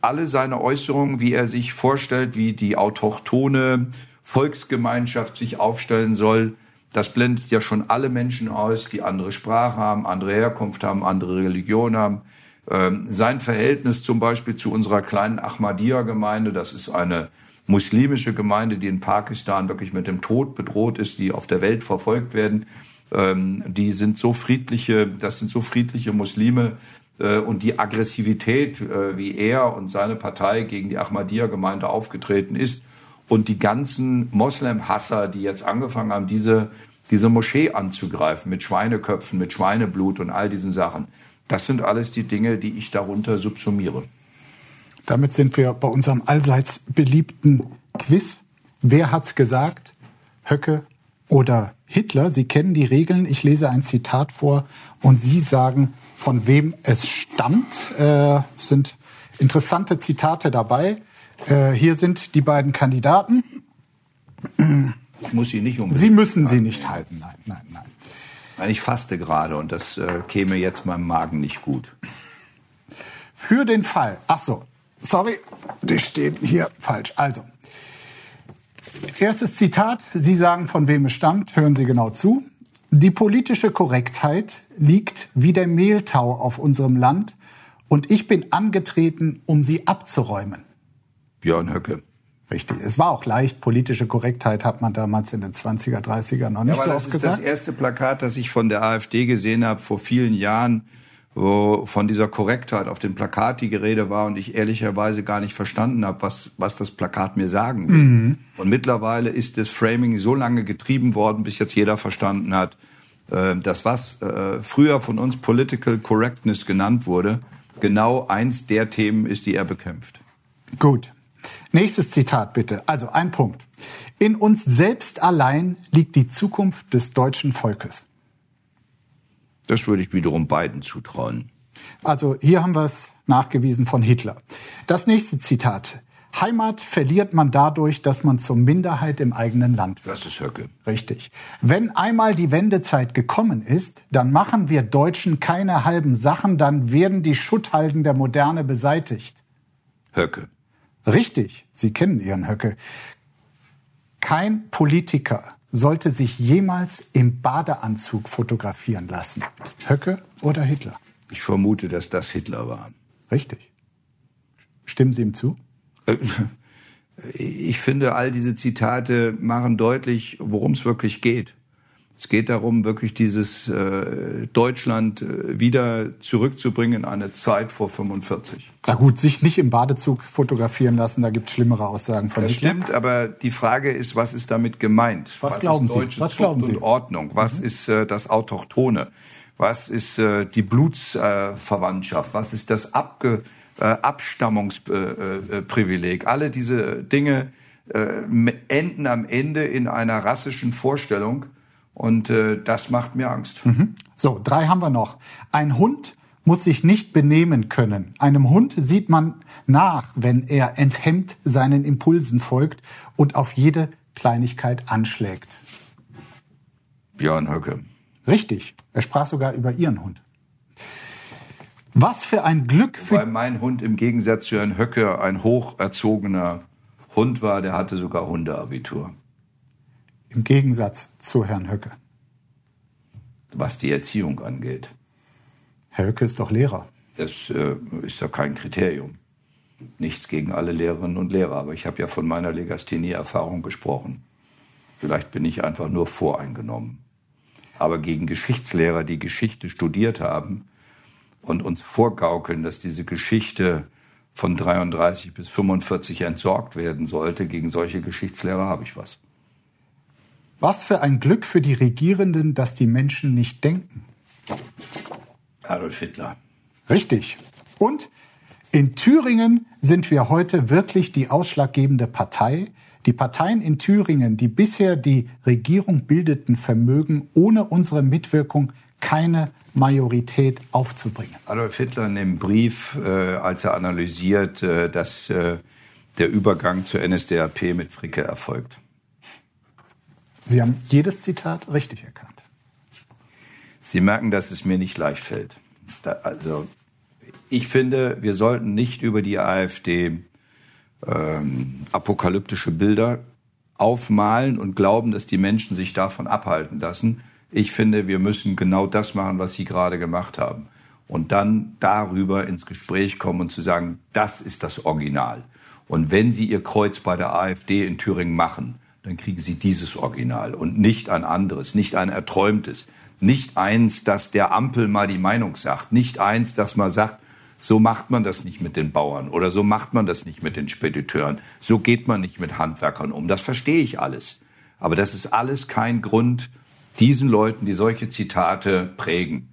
Alle seine Äußerungen, wie er sich vorstellt, wie die autochtone Volksgemeinschaft sich aufstellen soll, das blendet ja schon alle Menschen aus, die andere Sprache haben, andere Herkunft haben, andere Religion haben. Ähm, sein Verhältnis zum Beispiel zu unserer kleinen Ahmadiyya-Gemeinde, das ist eine muslimische Gemeinde, die in Pakistan wirklich mit dem Tod bedroht ist, die auf der Welt verfolgt werden. Ähm, die sind so friedliche, das sind so friedliche Muslime. Äh, und die Aggressivität, äh, wie er und seine Partei gegen die Ahmadiyya-Gemeinde aufgetreten ist und die ganzen Moslem-Hasser, die jetzt angefangen haben, diese, diese Moschee anzugreifen mit Schweineköpfen, mit Schweineblut und all diesen Sachen. Das sind alles die Dinge, die ich darunter subsumiere. Damit sind wir bei unserem allseits beliebten Quiz. Wer hat's gesagt? Höcke oder Hitler? Sie kennen die Regeln. Ich lese ein Zitat vor und Sie sagen, von wem es stammt. Äh, sind interessante Zitate dabei. Äh, hier sind die beiden Kandidaten. Ich muss sie nicht unbedingt. Sie müssen sie nicht halten. Nein, nein, nein. Nein, ich faste gerade und das äh, käme jetzt meinem Magen nicht gut. Für den Fall. Ach so, Sorry, die stehen hier falsch. Also, erstes Zitat. Sie sagen, von wem es stammt. Hören Sie genau zu. Die politische Korrektheit liegt wie der Mehltau auf unserem Land und ich bin angetreten, um sie abzuräumen. Björn Höcke. Richtig. Es war auch leicht. Politische Korrektheit hat man damals in den 20er, 30er noch nicht ja, so oft gesagt. Das ist das erste Plakat, das ich von der AfD gesehen habe vor vielen Jahren wo von dieser Korrektheit auf dem Plakat die Gerede war und ich ehrlicherweise gar nicht verstanden habe, was, was das Plakat mir sagen will. Mhm. Und mittlerweile ist das Framing so lange getrieben worden, bis jetzt jeder verstanden hat, äh, dass was äh, früher von uns Political Correctness genannt wurde, genau eins der Themen ist, die er bekämpft. Gut. Nächstes Zitat bitte. Also ein Punkt. In uns selbst allein liegt die Zukunft des deutschen Volkes. Das würde ich wiederum beiden zutrauen. Also hier haben wir es nachgewiesen von Hitler. Das nächste Zitat. Heimat verliert man dadurch, dass man zur Minderheit im eigenen Land wird. Das ist Höcke. Richtig. Wenn einmal die Wendezeit gekommen ist, dann machen wir Deutschen keine halben Sachen, dann werden die Schutthalden der Moderne beseitigt. Höcke. Richtig. Sie kennen Ihren Höcke. Kein Politiker sollte sich jemals im Badeanzug fotografieren lassen? Höcke oder Hitler? Ich vermute, dass das Hitler war. Richtig. Stimmen Sie ihm zu? Äh, ich finde, all diese Zitate machen deutlich, worum es wirklich geht. Es geht darum, wirklich dieses äh, Deutschland äh, wieder zurückzubringen in eine Zeit vor 45. Na gut, sich nicht im Badezug fotografieren lassen, da gibt es schlimmere Aussagen von Das stimmt, aber die Frage ist, was ist damit gemeint? Was, glauben ist Sie? deutsche Was Zucht glauben Sie? und Ordnung? Was ist äh, das Autochtone? Was ist äh, die Blutsverwandtschaft? Was ist das Abge äh, Abstammungsprivileg? Privileg? Alle diese Dinge äh, enden am Ende in einer rassischen Vorstellung und äh, das macht mir Angst. So, drei haben wir noch. Ein Hund muss sich nicht benehmen können. Einem Hund sieht man nach, wenn er enthemmt seinen Impulsen folgt und auf jede Kleinigkeit anschlägt. Björn Höcke. Richtig. Er sprach sogar über Ihren Hund. Was für ein Glück Weil für mein Hund im Gegensatz zu Herrn Höcke ein hocherzogener Hund war, der hatte sogar Hundeabitur. Im Gegensatz zu Herrn Höcke. Was die Erziehung angeht. Herr Höcke ist doch Lehrer. Das äh, ist ja kein Kriterium. Nichts gegen alle Lehrerinnen und Lehrer, aber ich habe ja von meiner Legasthenie-Erfahrung gesprochen. Vielleicht bin ich einfach nur voreingenommen. Aber gegen Geschichtslehrer, die Geschichte studiert haben und uns vorgaukeln, dass diese Geschichte von 33 bis 45 entsorgt werden sollte, gegen solche Geschichtslehrer habe ich was. Was für ein Glück für die Regierenden, dass die Menschen nicht denken. Adolf Hitler. Richtig. Und in Thüringen sind wir heute wirklich die ausschlaggebende Partei. Die Parteien in Thüringen, die bisher die Regierung bildeten, vermögen ohne unsere Mitwirkung keine Majorität aufzubringen. Adolf Hitler in dem Brief, äh, als er analysiert, äh, dass äh, der Übergang zur NSDAP mit Fricke erfolgt. Sie haben jedes Zitat richtig erkannt. Sie merken, dass es mir nicht leicht fällt. Also, ich finde, wir sollten nicht über die AfD ähm, apokalyptische Bilder aufmalen und glauben, dass die Menschen sich davon abhalten lassen. Ich finde, wir müssen genau das machen, was Sie gerade gemacht haben. Und dann darüber ins Gespräch kommen und zu sagen, das ist das Original. Und wenn Sie Ihr Kreuz bei der AfD in Thüringen machen, dann kriegen Sie dieses Original und nicht ein anderes, nicht ein erträumtes, nicht eins, das der Ampel mal die Meinung sagt, nicht eins, das mal sagt, so macht man das nicht mit den Bauern oder so macht man das nicht mit den Spediteuren, so geht man nicht mit Handwerkern um. Das verstehe ich alles. Aber das ist alles kein Grund, diesen Leuten, die solche Zitate prägen,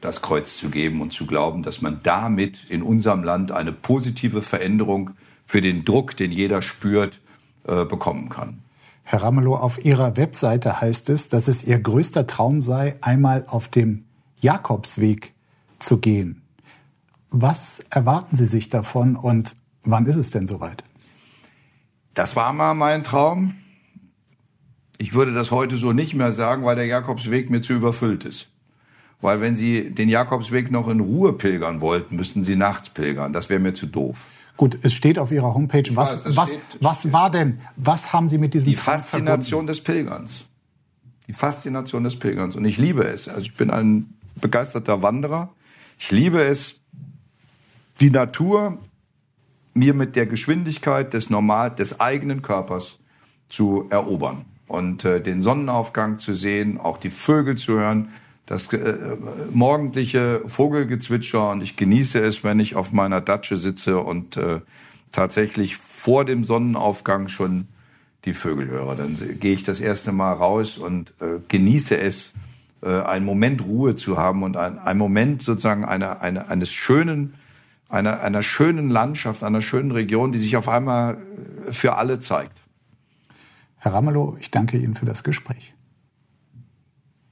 das Kreuz zu geben und zu glauben, dass man damit in unserem Land eine positive Veränderung für den Druck, den jeder spürt, äh, bekommen kann. Herr Ramelow, auf Ihrer Webseite heißt es, dass es Ihr größter Traum sei, einmal auf dem Jakobsweg zu gehen. Was erwarten Sie sich davon und wann ist es denn soweit? Das war mal mein Traum. Ich würde das heute so nicht mehr sagen, weil der Jakobsweg mir zu überfüllt ist. Weil wenn Sie den Jakobsweg noch in Ruhe pilgern wollten, müssten Sie nachts pilgern. Das wäre mir zu doof. Gut, es steht auf Ihrer Homepage. Was, das was, steht- was war denn? Was haben Sie mit diesem Die Faszination des Pilgerns. Die Faszination des Pilgerns. Und ich liebe es. Also ich bin ein begeisterter Wanderer. Ich liebe es, die Natur mir mit der Geschwindigkeit des Normal, des eigenen Körpers zu erobern. Und äh, den Sonnenaufgang zu sehen, auch die Vögel zu hören, das äh, morgendliche Vogelgezwitscher. Und ich genieße es, wenn ich auf meiner Datsche sitze und äh, tatsächlich vor dem Sonnenaufgang schon die Vögel höre. Dann gehe ich das erste Mal raus und äh, genieße es, äh, einen Moment Ruhe zu haben und ein, einen Moment sozusagen einer, einer, eines schönen, einer, einer schönen Landschaft, einer schönen Region, die sich auf einmal äh, für alle zeigt. Herr Ramelow, ich danke Ihnen für das Gespräch.